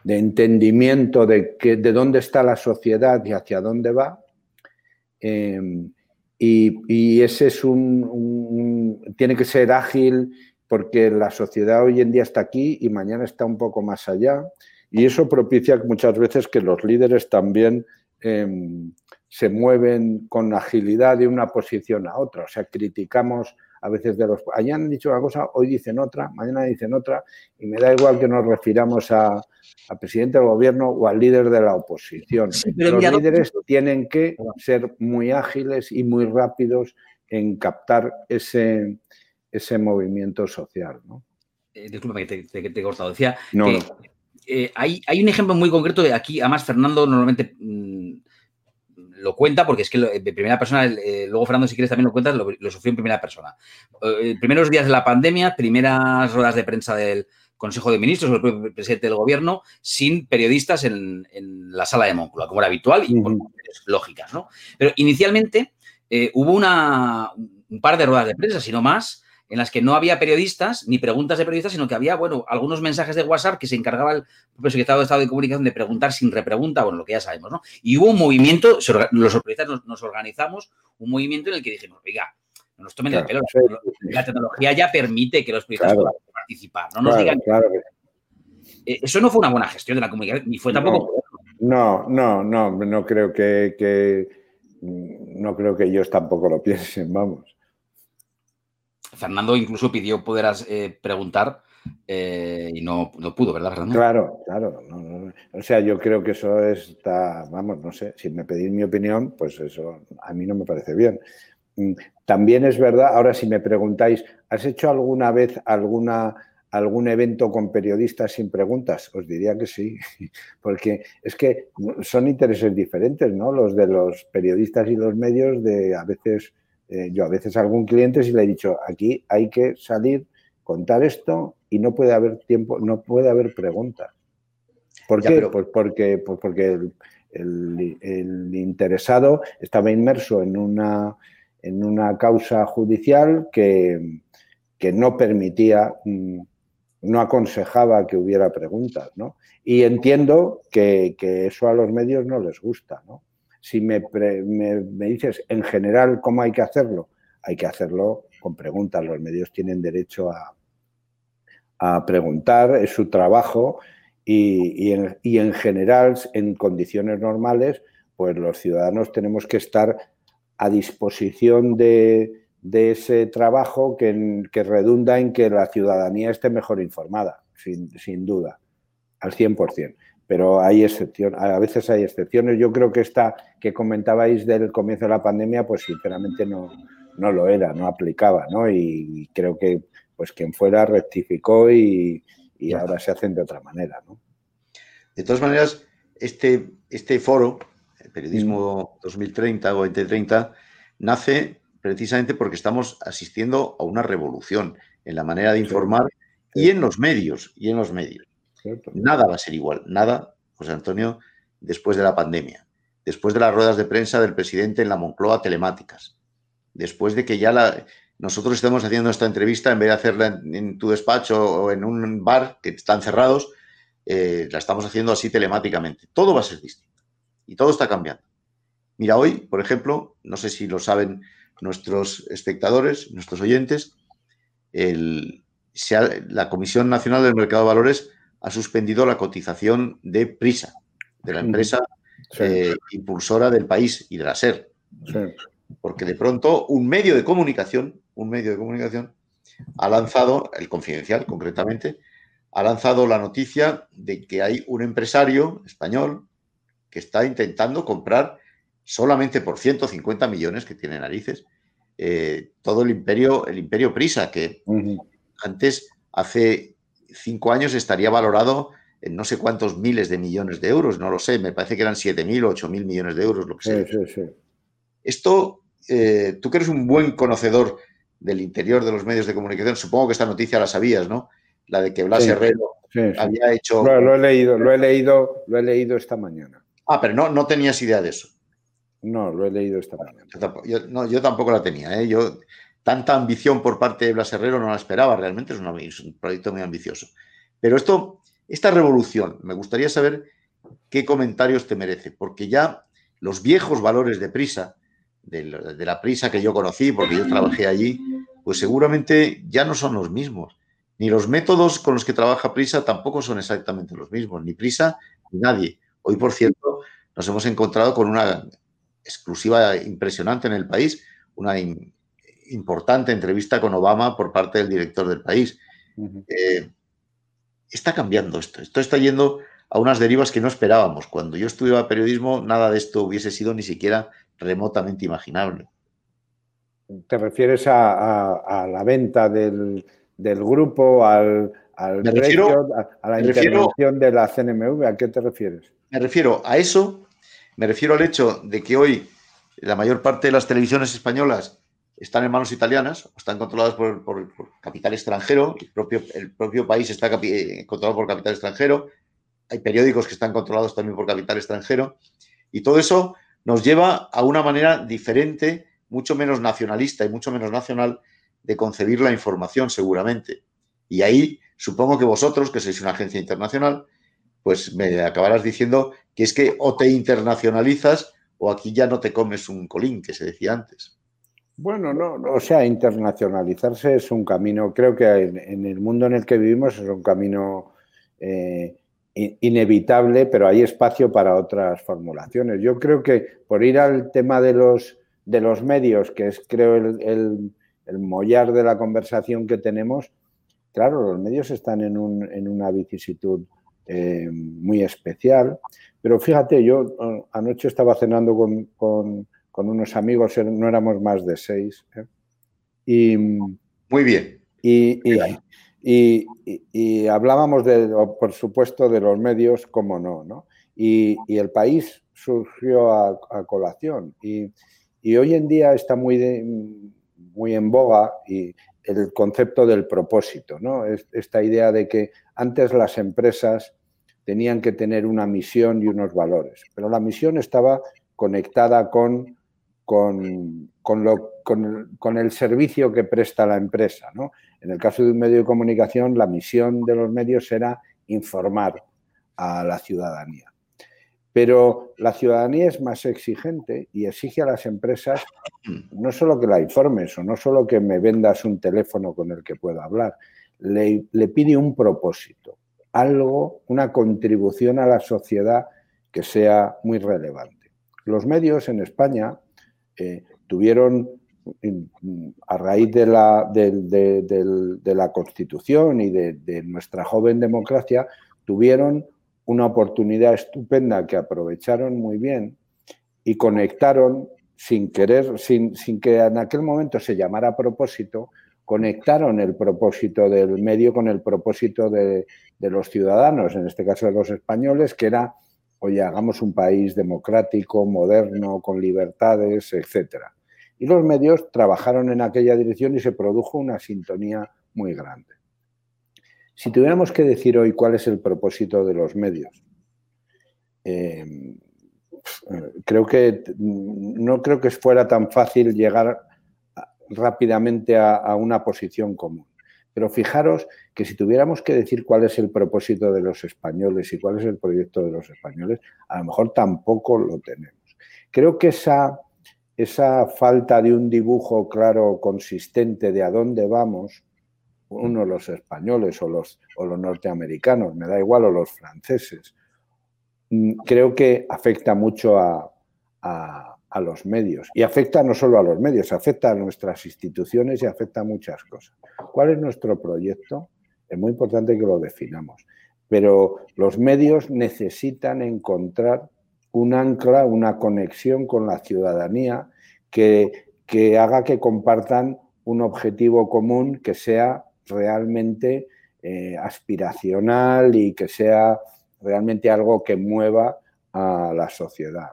entendimiento de, que, de dónde está la sociedad y hacia dónde va. Em, y, ese es un, tiene que ser ágil porque la sociedad hoy en día está aquí y mañana está un poco más allá. Y eso propicia muchas veces que los líderes también em, se mueven con agilidad de una posición a otra. O sea, criticamos a veces de los... Allá han dicho una cosa, hoy dicen otra, mañana dicen otra, y me da igual que nos refiramos a, al presidente del gobierno o al líder de la oposición. los líderes tienen que ser muy ágiles y muy rápidos en captar ese, ese movimiento social. ¿no? Eh, disculpa que te, he cortado. Decía que eh, hay, hay, un ejemplo muy concreto de aquí, además Fernando normalmente... Mm, lo cuenta porque es que de primera persona, eh, luego Fernando, si quieres también lo cuentas, lo, sufrió en primera persona. Eh, primeros días de la pandemia, primeras ruedas de prensa del Consejo de Ministros el propio presidente del Gobierno, sin periodistas en, la sala de Móncula, como era habitual y por lógicas, ¿no? Pero inicialmente eh, hubo una, un par de ruedas de prensa, si no más, en las que no había periodistas ni preguntas de periodistas, sino que había, bueno, algunos mensajes de WhatsApp que se encargaba el propio secretario de Estado de Comunicación de preguntar sin repregunta, bueno, lo que ya sabemos, ¿no? Y hubo un movimiento, los periodistas nos, organizamos, un movimiento en el que dijimos, oiga, no nos tomen el pelo, la tecnología ya permite que los periodistas puedan participar, no nos digan... eh, eso no fue una buena gestión de la comunicación, ni fue tampoco. No, no, no, no creo que, no creo que ellos tampoco lo piensen, vamos. Fernando incluso pidió poder eh, preguntar eh, y no, pudo, ¿verdad, Claro, claro. O sea, yo creo que eso está, vamos, no sé, si me pedís mi opinión, pues eso a mí no me parece bien. Mm, también es verdad, ahora si me preguntáis, ¿has hecho alguna vez alguna, algún evento con periodistas sin preguntas? Os diría que sí, porque es que son intereses diferentes, ¿no? Los de los periodistas y los medios de a veces, eh, yo a veces a algún cliente sí le he dicho, aquí hay que salir, contar esto y no puede haber tiempo, no puede haber preguntas. ¿Por qué? Pues porque, pues porque el, interesado estaba inmerso en una, en una causa judicial que, que no permitía, mm, no aconsejaba que hubiera preguntas, ¿no? Y entiendo que, eso a los medios no les gusta, ¿no? Si me, me, me, dices en general cómo hay que hacerlo, hay que hacerlo con preguntas. Los medios tienen derecho a, a preguntar, es su trabajo y, en, general, en condiciones normales, pues los ciudadanos tenemos que estar a disposición de, ese trabajo que, redunda en que la ciudadanía esté mejor informada, sin, duda, al 100%. Pero hay excepciones, a veces hay excepciones. Yo creo que esta que comentabais del comienzo de la pandemia, pues sinceramente no, no lo era, no aplicaba, ¿no? Y creo que pues quien fuera rectificó y, ahora se hacen de otra manera. ¿no? De todas maneras, este, este foro, el Periodismo 2030 o 2030, nace precisamente porque estamos asistiendo a una revolución en la manera de informar y en los medios, y en los medios. Nada va a ser igual, nada, José Antonio, después de la pandemia, después de las ruedas de prensa del presidente en la Moncloa telemáticas, después de que ya la, nosotros estamos haciendo esta entrevista, en vez de hacerla en, tu despacho o en un bar que están cerrados, eh, la estamos haciendo así telemáticamente. Todo va a ser distinto y todo está cambiando. Mira, hoy, por ejemplo, no sé si lo saben nuestros espectadores, nuestros oyentes, la Comisión Nacional del Mercado de Valores ha suspendido la cotización de Prisa, de la empresa eh, impulsora del país y de la SER. Porque de pronto un medio de comunicación un medio de comunicación, ha lanzado, el confidencial concretamente, ha lanzado la noticia de que hay un empresario español que está intentando comprar solamente por 150 millones, que tiene narices, eh, todo el imperio, el imperio Prisa, que antes, hace cinco años, estaría valorado en no sé cuántos miles de millones de euros, no lo sé, me parece que eran 7.000 o 8.000 millones de euros, lo que sea. Esto, eh, tú que eres un buen conocedor del interior de los medios de comunicación. Supongo que esta noticia la sabías, ¿no? La de que Blas Herrero había hecho. Lo, he leído, lo he leído, lo he leído esta mañana. Ah, pero no, no tenías idea de eso. No, lo he leído esta mañana. Yo, no, yo tampoco la tenía. ¿eh? Yo, tanta ambición por parte de Blas Herrero no la esperaba. Realmente es, un proyecto muy ambicioso. Pero esto, esta revolución, me gustaría saber qué comentarios te merece, porque ya los viejos valores de prisa, de la prisa que yo conocí, porque yo trabajé allí, pues seguramente ya no son los mismos. Ni los métodos con los que trabaja Prisa tampoco son exactamente los mismos, ni Prisa ni nadie. Hoy, por cierto, nos hemos encontrado con una exclusiva impresionante en el país, una importante entrevista con Obama por parte del director del país. Eh, está cambiando esto, esto está yendo a unas derivas que no esperábamos. Cuando yo estudiaba periodismo, nada de esto hubiese sido ni siquiera remotamente imaginable. ¿Te refieres a, la venta del, grupo, al, al a, la intervención de la CNMV? ¿A qué te refieres? Me refiero a eso, me refiero al hecho de que hoy la mayor parte de las televisiones españolas están en manos italianas, están controladas por, capital extranjero, el propio, el propio país está eh, controlado por capital extranjero, hay periódicos que están controlados también por capital extranjero, y todo eso nos lleva a una manera diferente mucho menos nacionalista y mucho menos nacional de concebir la información seguramente. Y ahí supongo que vosotros, que sois una agencia internacional, pues me acabarás diciendo que es que o te internacionalizas o aquí ya no te comes un colín, que se decía antes. Bueno, no, o sea, internacionalizarse es un camino, creo que en, el mundo en el que vivimos es un camino eh, inevitable, pero hay espacio para otras formulaciones. Yo creo que por ir al tema de los, de los medios, que es creo el, el, mollar de la conversación que tenemos, claro, los medios están en, una vicisitud eh, muy especial, pero fíjate, yo anoche estaba cenando con, unos amigos, no éramos más de seis, y... Muy bien. y, y, hablábamos, de, por supuesto, de los medios, como no, ¿no? Y, el país surgió a, colación. Y, hoy en día está muy, muy en boga y el concepto del propósito, ¿no? Esta idea de que antes las empresas tenían que tener una misión y unos valores, pero la misión estaba conectada con, con, con, lo, con el servicio que presta la empresa, ¿no? En el caso de un medio de comunicación, la misión de los medios era informar a la ciudadanía. Pero la ciudadanía es más exigente y exige a las empresas no solo que la informes o no solo que me vendas un teléfono con el que pueda hablar, le, pide un propósito, algo, una contribución a la sociedad que sea muy relevante. Los medios en España tuvieron a raíz de la, de, la Constitución y de, nuestra joven democracia, tuvieron una oportunidad estupenda que aprovecharon muy bien y conectaron sin querer, sin, sin que en aquel momento se llamara propósito, conectaron el propósito del medio con el propósito de, los ciudadanos, en este caso de los españoles, que era, oye, hagamos un país democrático, moderno, con libertades, etcétera. Y los medios trabajaron en aquella dirección y se produjo una sintonía muy grande. Si tuviéramos que decir hoy cuál es el propósito de los medios, eh, creo que no creo que fuera tan fácil llegar rápidamente a, una posición común. Pero fijaros que si tuviéramos que decir cuál es el propósito de los españoles y cuál es el proyecto de los españoles, a lo mejor tampoco lo tenemos. Creo que esa esa falta de un dibujo claro, consistente de a dónde vamos, uno los españoles o los, o los norteamericanos, me da igual, o los franceses, mm, creo que afecta mucho a, a, los medios. Y afecta no solo a los medios, afecta a nuestras instituciones y afecta a muchas cosas. ¿Cuál es nuestro proyecto? Es muy importante que lo definamos. Pero los medios necesitan encontrar un ancla, una conexión con la ciudadanía que, que haga que compartan un objetivo común que sea realmente eh, aspiracional y que sea realmente algo que mueva a la sociedad.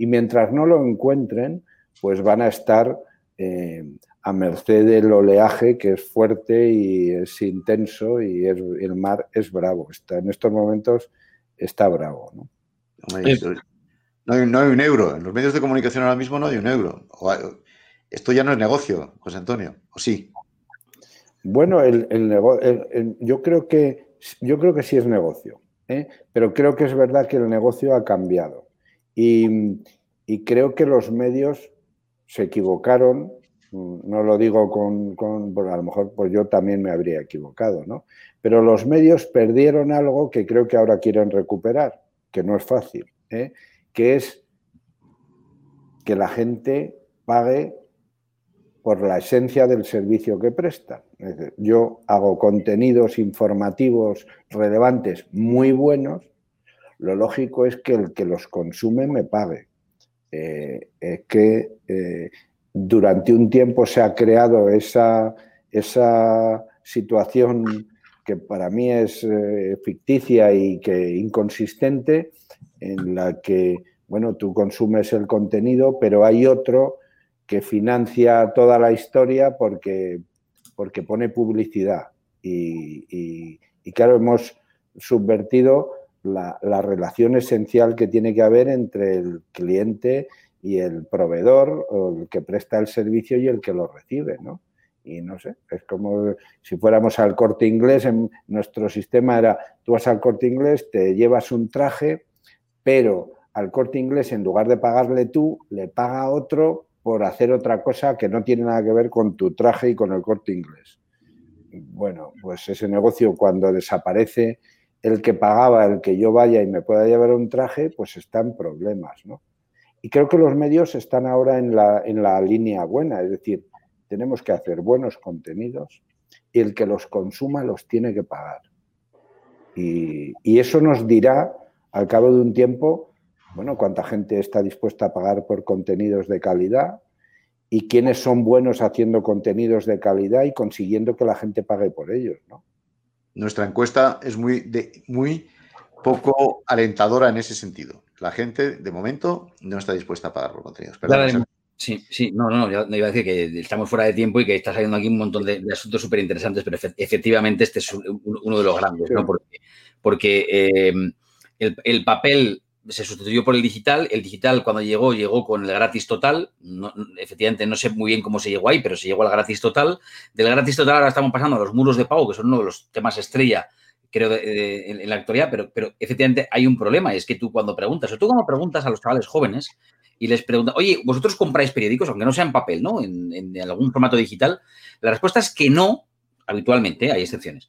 Y mientras no lo encuentren, pues van a estar eh, a merced del oleaje que es fuerte y es intenso y el mar es bravo. Está, en estos momentos está bravo. ¿no? No hay, un euro. En los medios de comunicación ahora mismo no hay un euro. esto ya no es negocio, José Antonio, ¿o sí? Bueno, el, yo, creo que, yo creo que sí es negocio, ¿eh? pero creo que es verdad que el negocio ha cambiado. Y, creo que los medios se equivocaron, no lo digo con, a lo mejor pues yo también me habría equivocado, ¿no? Pero los medios perdieron algo que creo que ahora quieren recuperar, que no es fácil. ¿eh? que es que la gente pague por la esencia del servicio que presta. yo hago contenidos informativos relevantes muy buenos, lo lógico es que el que los consume me pague. Eh, es que eh, durante un tiempo se ha creado esa, esa situación que para mí es eh, ficticia y que inconsistente, en la que, bueno, tú consumes el contenido, pero hay otro que financia toda la historia porque, porque pone publicidad. Y, claro, hemos subvertido la, relación esencial que tiene que haber entre el cliente y el proveedor, o el que presta el servicio y el que lo recibe, ¿no? Y no sé, es como si fuéramos al corte inglés, en nuestro sistema era, tú vas al corte inglés, te llevas un traje, pero al corte inglés, en lugar de pagarle tú, le paga otro por hacer otra cosa que no tiene nada que ver con tu traje y con el corte inglés. Bueno, pues ese negocio cuando desaparece el que pagaba el que yo vaya y me pueda llevar un traje, pues está en problemas, ¿no? Y creo que los medios están ahora en la, en la línea buena, es decir, tenemos que hacer buenos contenidos y el que los consuma los tiene que pagar. Y, y eso nos dirá al cabo de un tiempo, bueno, cuánta gente está dispuesta a pagar por contenidos de calidad y quiénes son buenos haciendo contenidos de calidad y consiguiendo que la gente pague por ellos, ¿no? Nuestra encuesta es muy, de, muy poco alentadora en ese sentido. La gente, de momento, no está dispuesta a pagar por contenidos. Perdón, sí, sí, no, no, yo iba a decir que estamos fuera de tiempo y que está saliendo aquí un montón de, de asuntos súper interesantes, pero efectivamente este es uno de los grandes. ¿no? Porque, porque eh, el, el, papel se sustituyó por el digital. El digital, cuando llegó, llegó con el gratis total. No, efectivamente, no sé muy bien cómo se llegó ahí, pero se llegó al gratis total. Del gratis total ahora estamos pasando a los muros de pago, que son uno de los temas estrella, creo, en, la actualidad, pero, pero efectivamente hay un problema, es que tú cuando preguntas, o tú cuando preguntas a los chavales jóvenes y les preguntas, oye, ¿vosotros compráis periódicos, aunque no sea en papel, ¿no? En, algún formato digital, la respuesta es que no, habitualmente, hay excepciones.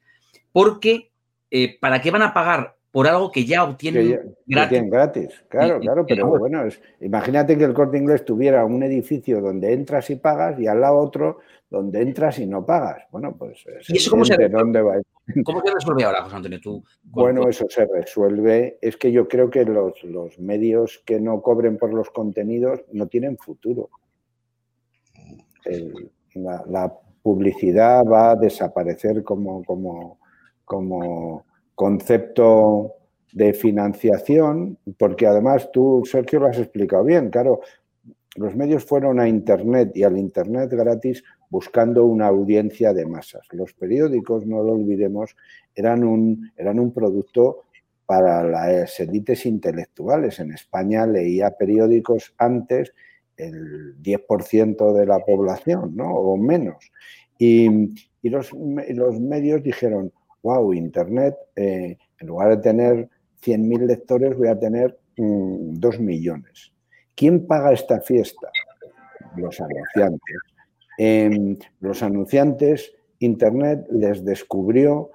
Porque, eh, ¿para qué van a pagar por algo que ya obtienen que ya, gratis. gratis. Claro, y, claro, pero bueno, es, imagínate que el corte inglés tuviera un edificio donde entras y pagas y al lado otro donde entras y no pagas. Bueno, pues. ¿Y eso cómo se, dónde va? ¿Cómo se resuelve ahora, José Antonio? ¿Tú, bueno, eso se resuelve. Es que yo creo que los, los medios que no cobren por los contenidos no tienen futuro. El, la, la, publicidad va a desaparecer como, como, como concepto de financiación, porque además tú, Sergio, lo has explicado bien, claro, los medios fueron a Internet y al Internet gratis buscando una audiencia de masas. Los periódicos, no lo olvidemos, eran un, eran un producto para las élites intelectuales. En España leía periódicos antes el 10% de la población, ¿no? O menos. Y, y los, los medios dijeron, wow, Internet, eh, en lugar de tener 100.000 lectores, voy a tener mmm, 2 millones. ¿Quién paga esta fiesta? Los anunciantes. Eh, los anunciantes, Internet les descubrió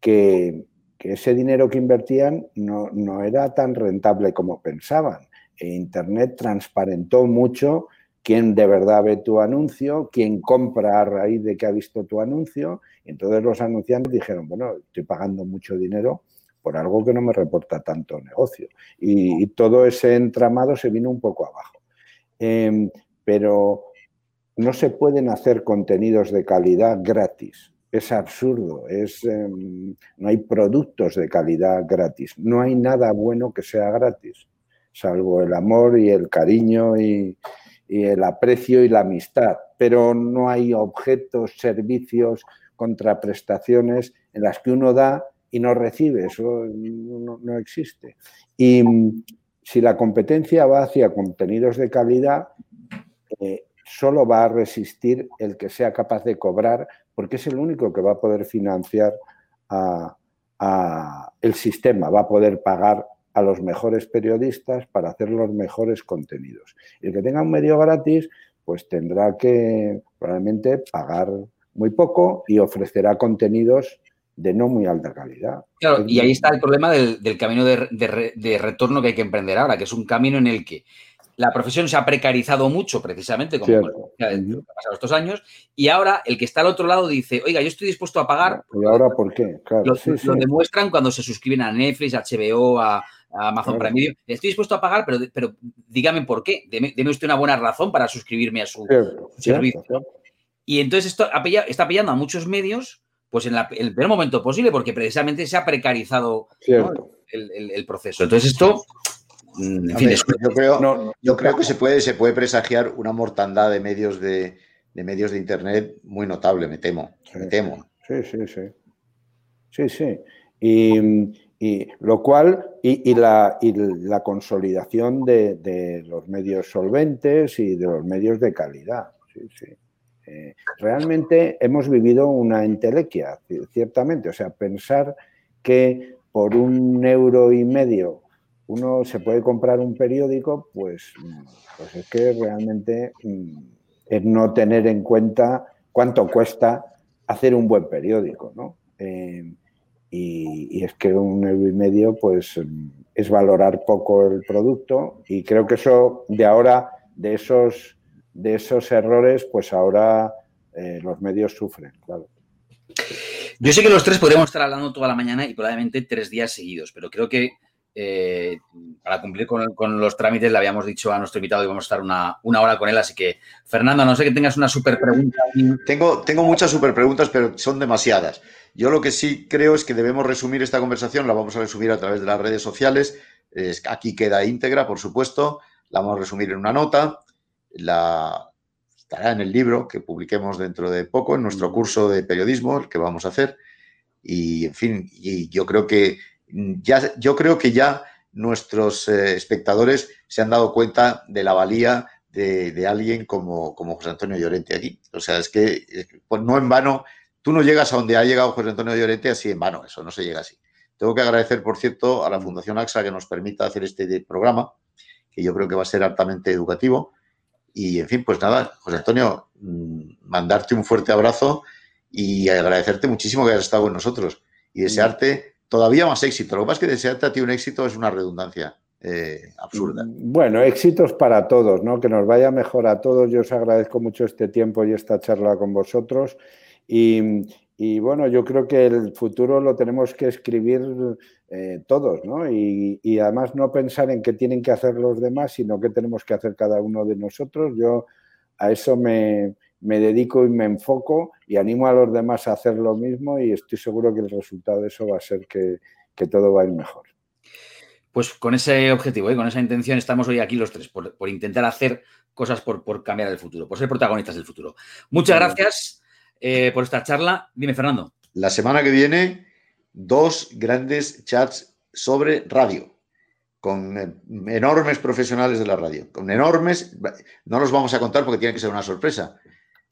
que, que ese dinero que invertían no, no, era tan rentable como pensaban. E Internet transparentó mucho quién de verdad ve tu anuncio, quién compra a raíz de que ha visto tu anuncio. Entonces los anunciantes dijeron, bueno, estoy pagando mucho dinero por algo que no me reporta tanto negocio. Y, todo ese entramado se vino un poco abajo. Eh, pero no se pueden hacer contenidos de calidad gratis. Es absurdo, es, eh, no hay productos de calidad gratis, no hay nada bueno que sea gratis, salvo el amor y el cariño y, y el aprecio y la amistad, pero no hay objetos, servicios, contraprestaciones en las que uno da y no recibe, eso no, no existe. Y si la competencia va hacia contenidos de calidad, eh, solo va a resistir el que sea capaz de cobrar, porque es el único que va a poder financiar a el sistema, va a poder pagar a los mejores periodistas para hacer los mejores contenidos. Y el que tenga un medio gratis, pues tendrá que probablemente pagar muy poco y ofrecerá contenidos de no muy alta calidad. Claro, y ahí está el problema del, del camino de, de, de, retorno que hay que emprender ahora, que es un camino en el que la profesión se ha precarizado mucho, precisamente, como ha pasado estos años, y ahora el que está al otro lado dice, oiga, yo estoy dispuesto a pagar. ¿Y ahora por qué? Claro, lo, sí, lo sí. demuestran cuando se suscriben a Netflix, a HBO, a, a Amazon claro. Prime Video. Estoy dispuesto a pagar, pero, pero dígame por qué. Deme, deme, usted una buena razón para suscribirme a su, cierto, su servicio. Cierto. Y entonces esto está pillando a muchos medios pues en, la, en, el peor momento posible, porque precisamente se ha precarizado ¿no? el, el, el, proceso. Entonces esto en fin, Hombre, yo, creo, no, yo creo que se puede, se puede presagiar una mortandad de medios de, de medios de internet muy notable, me temo. Sí, me temo. Sí, sí, sí. Sí, sí. Y, y lo cual, y, la, y la consolidación de, de, los medios solventes y de los medios de calidad. Sí, sí. Eh, realmente hemos vivido una entelequia, ciertamente. O sea, pensar que por un euro y medio uno se puede comprar un periódico, pues, pues es que realmente mm, es no tener en cuenta cuánto cuesta hacer un buen periódico, ¿no? Eh, y, es que un euro y medio pues es valorar poco el producto y creo que eso de ahora, de esos, de esos errores, pues ahora eh, los medios sufren, claro. Yo sé que los tres podríamos estar hablando toda la mañana y probablemente tres días seguidos, pero creo que eh, para cumplir con, los trámites le habíamos dicho a nuestro invitado que íbamos a estar una, una, hora con él, así que Fernando, no sé que tengas una super pregunta. Tengo, tengo muchas super preguntas, pero son demasiadas. Yo lo que sí creo es que debemos resumir esta conversación, la vamos a resumir a través de las redes sociales, aquí queda íntegra, por supuesto, la vamos a resumir en una nota, la, estará en el libro que publiquemos dentro de poco, en nuestro curso de periodismo, el que vamos a hacer. Y, en fin, y yo creo que ya, yo creo que ya nuestros eh, espectadores se han dado cuenta de la valía de, alguien como, como, José Antonio Llorente aquí. O sea, es que pues no en vano, tú no llegas a donde ha llegado José Antonio Llorente así en vano, eso no se llega así. Tengo que agradecer, por cierto, a la Fundación AXA que nos permita hacer este programa, que yo creo que va a ser altamente educativo. Y, en fin, pues nada, José Antonio, mm, mandarte un fuerte abrazo y agradecerte muchísimo que hayas estado con nosotros y desearte todavía más éxito. Lo que pasa es que desearte a ti un éxito es una redundancia eh, absurda. Mm, bueno, éxitos para todos, ¿no? Que nos vaya mejor a todos. Yo os agradezco mucho este tiempo y esta charla con vosotros. Y, bueno, yo creo que el futuro lo tenemos que escribir eh, todos, ¿no? Y, además no pensar en qué tienen que hacer los demás, sino qué tenemos que hacer cada uno de nosotros. Yo a eso me, me dedico y me enfoco y animo a los demás a hacer lo mismo y estoy seguro que el resultado de eso va a ser que, todo va a ir mejor. Pues con ese objetivo, y ¿eh? con esa intención estamos hoy aquí los tres, por, intentar hacer cosas por, cambiar el futuro, por ser protagonistas del futuro. Muchas gracias eh, por esta charla. Dime, Fernando. La semana que viene, dos grandes chats sobre radio con eh, enormes profesionales de la radio, con enormes, no los vamos a contar porque tiene que ser una sorpresa,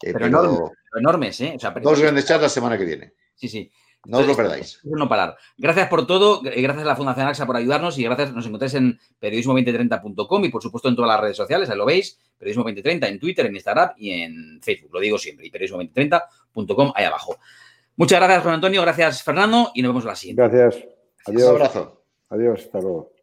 eh, pero, enormes, ¿eh? dos grandes charlas la semana que viene. Sí, sí. No os lo perdáis. No parar. Gracias por todo, eh, gracias a la Fundación AXA por ayudarnos y gracias, nos encontráis en periodismo2030.com y por supuesto en todas las redes sociales, ahí lo veis, periodismo2030 en Twitter, en Instagram y en Facebook, lo digo siempre, y periodismo2030.com ahí abajo. Muchas gracias, Juan Antonio, gracias, Fernando, y nos vemos la siguiente. Gracias. Adiós. Un abrazo. Adiós, hasta luego.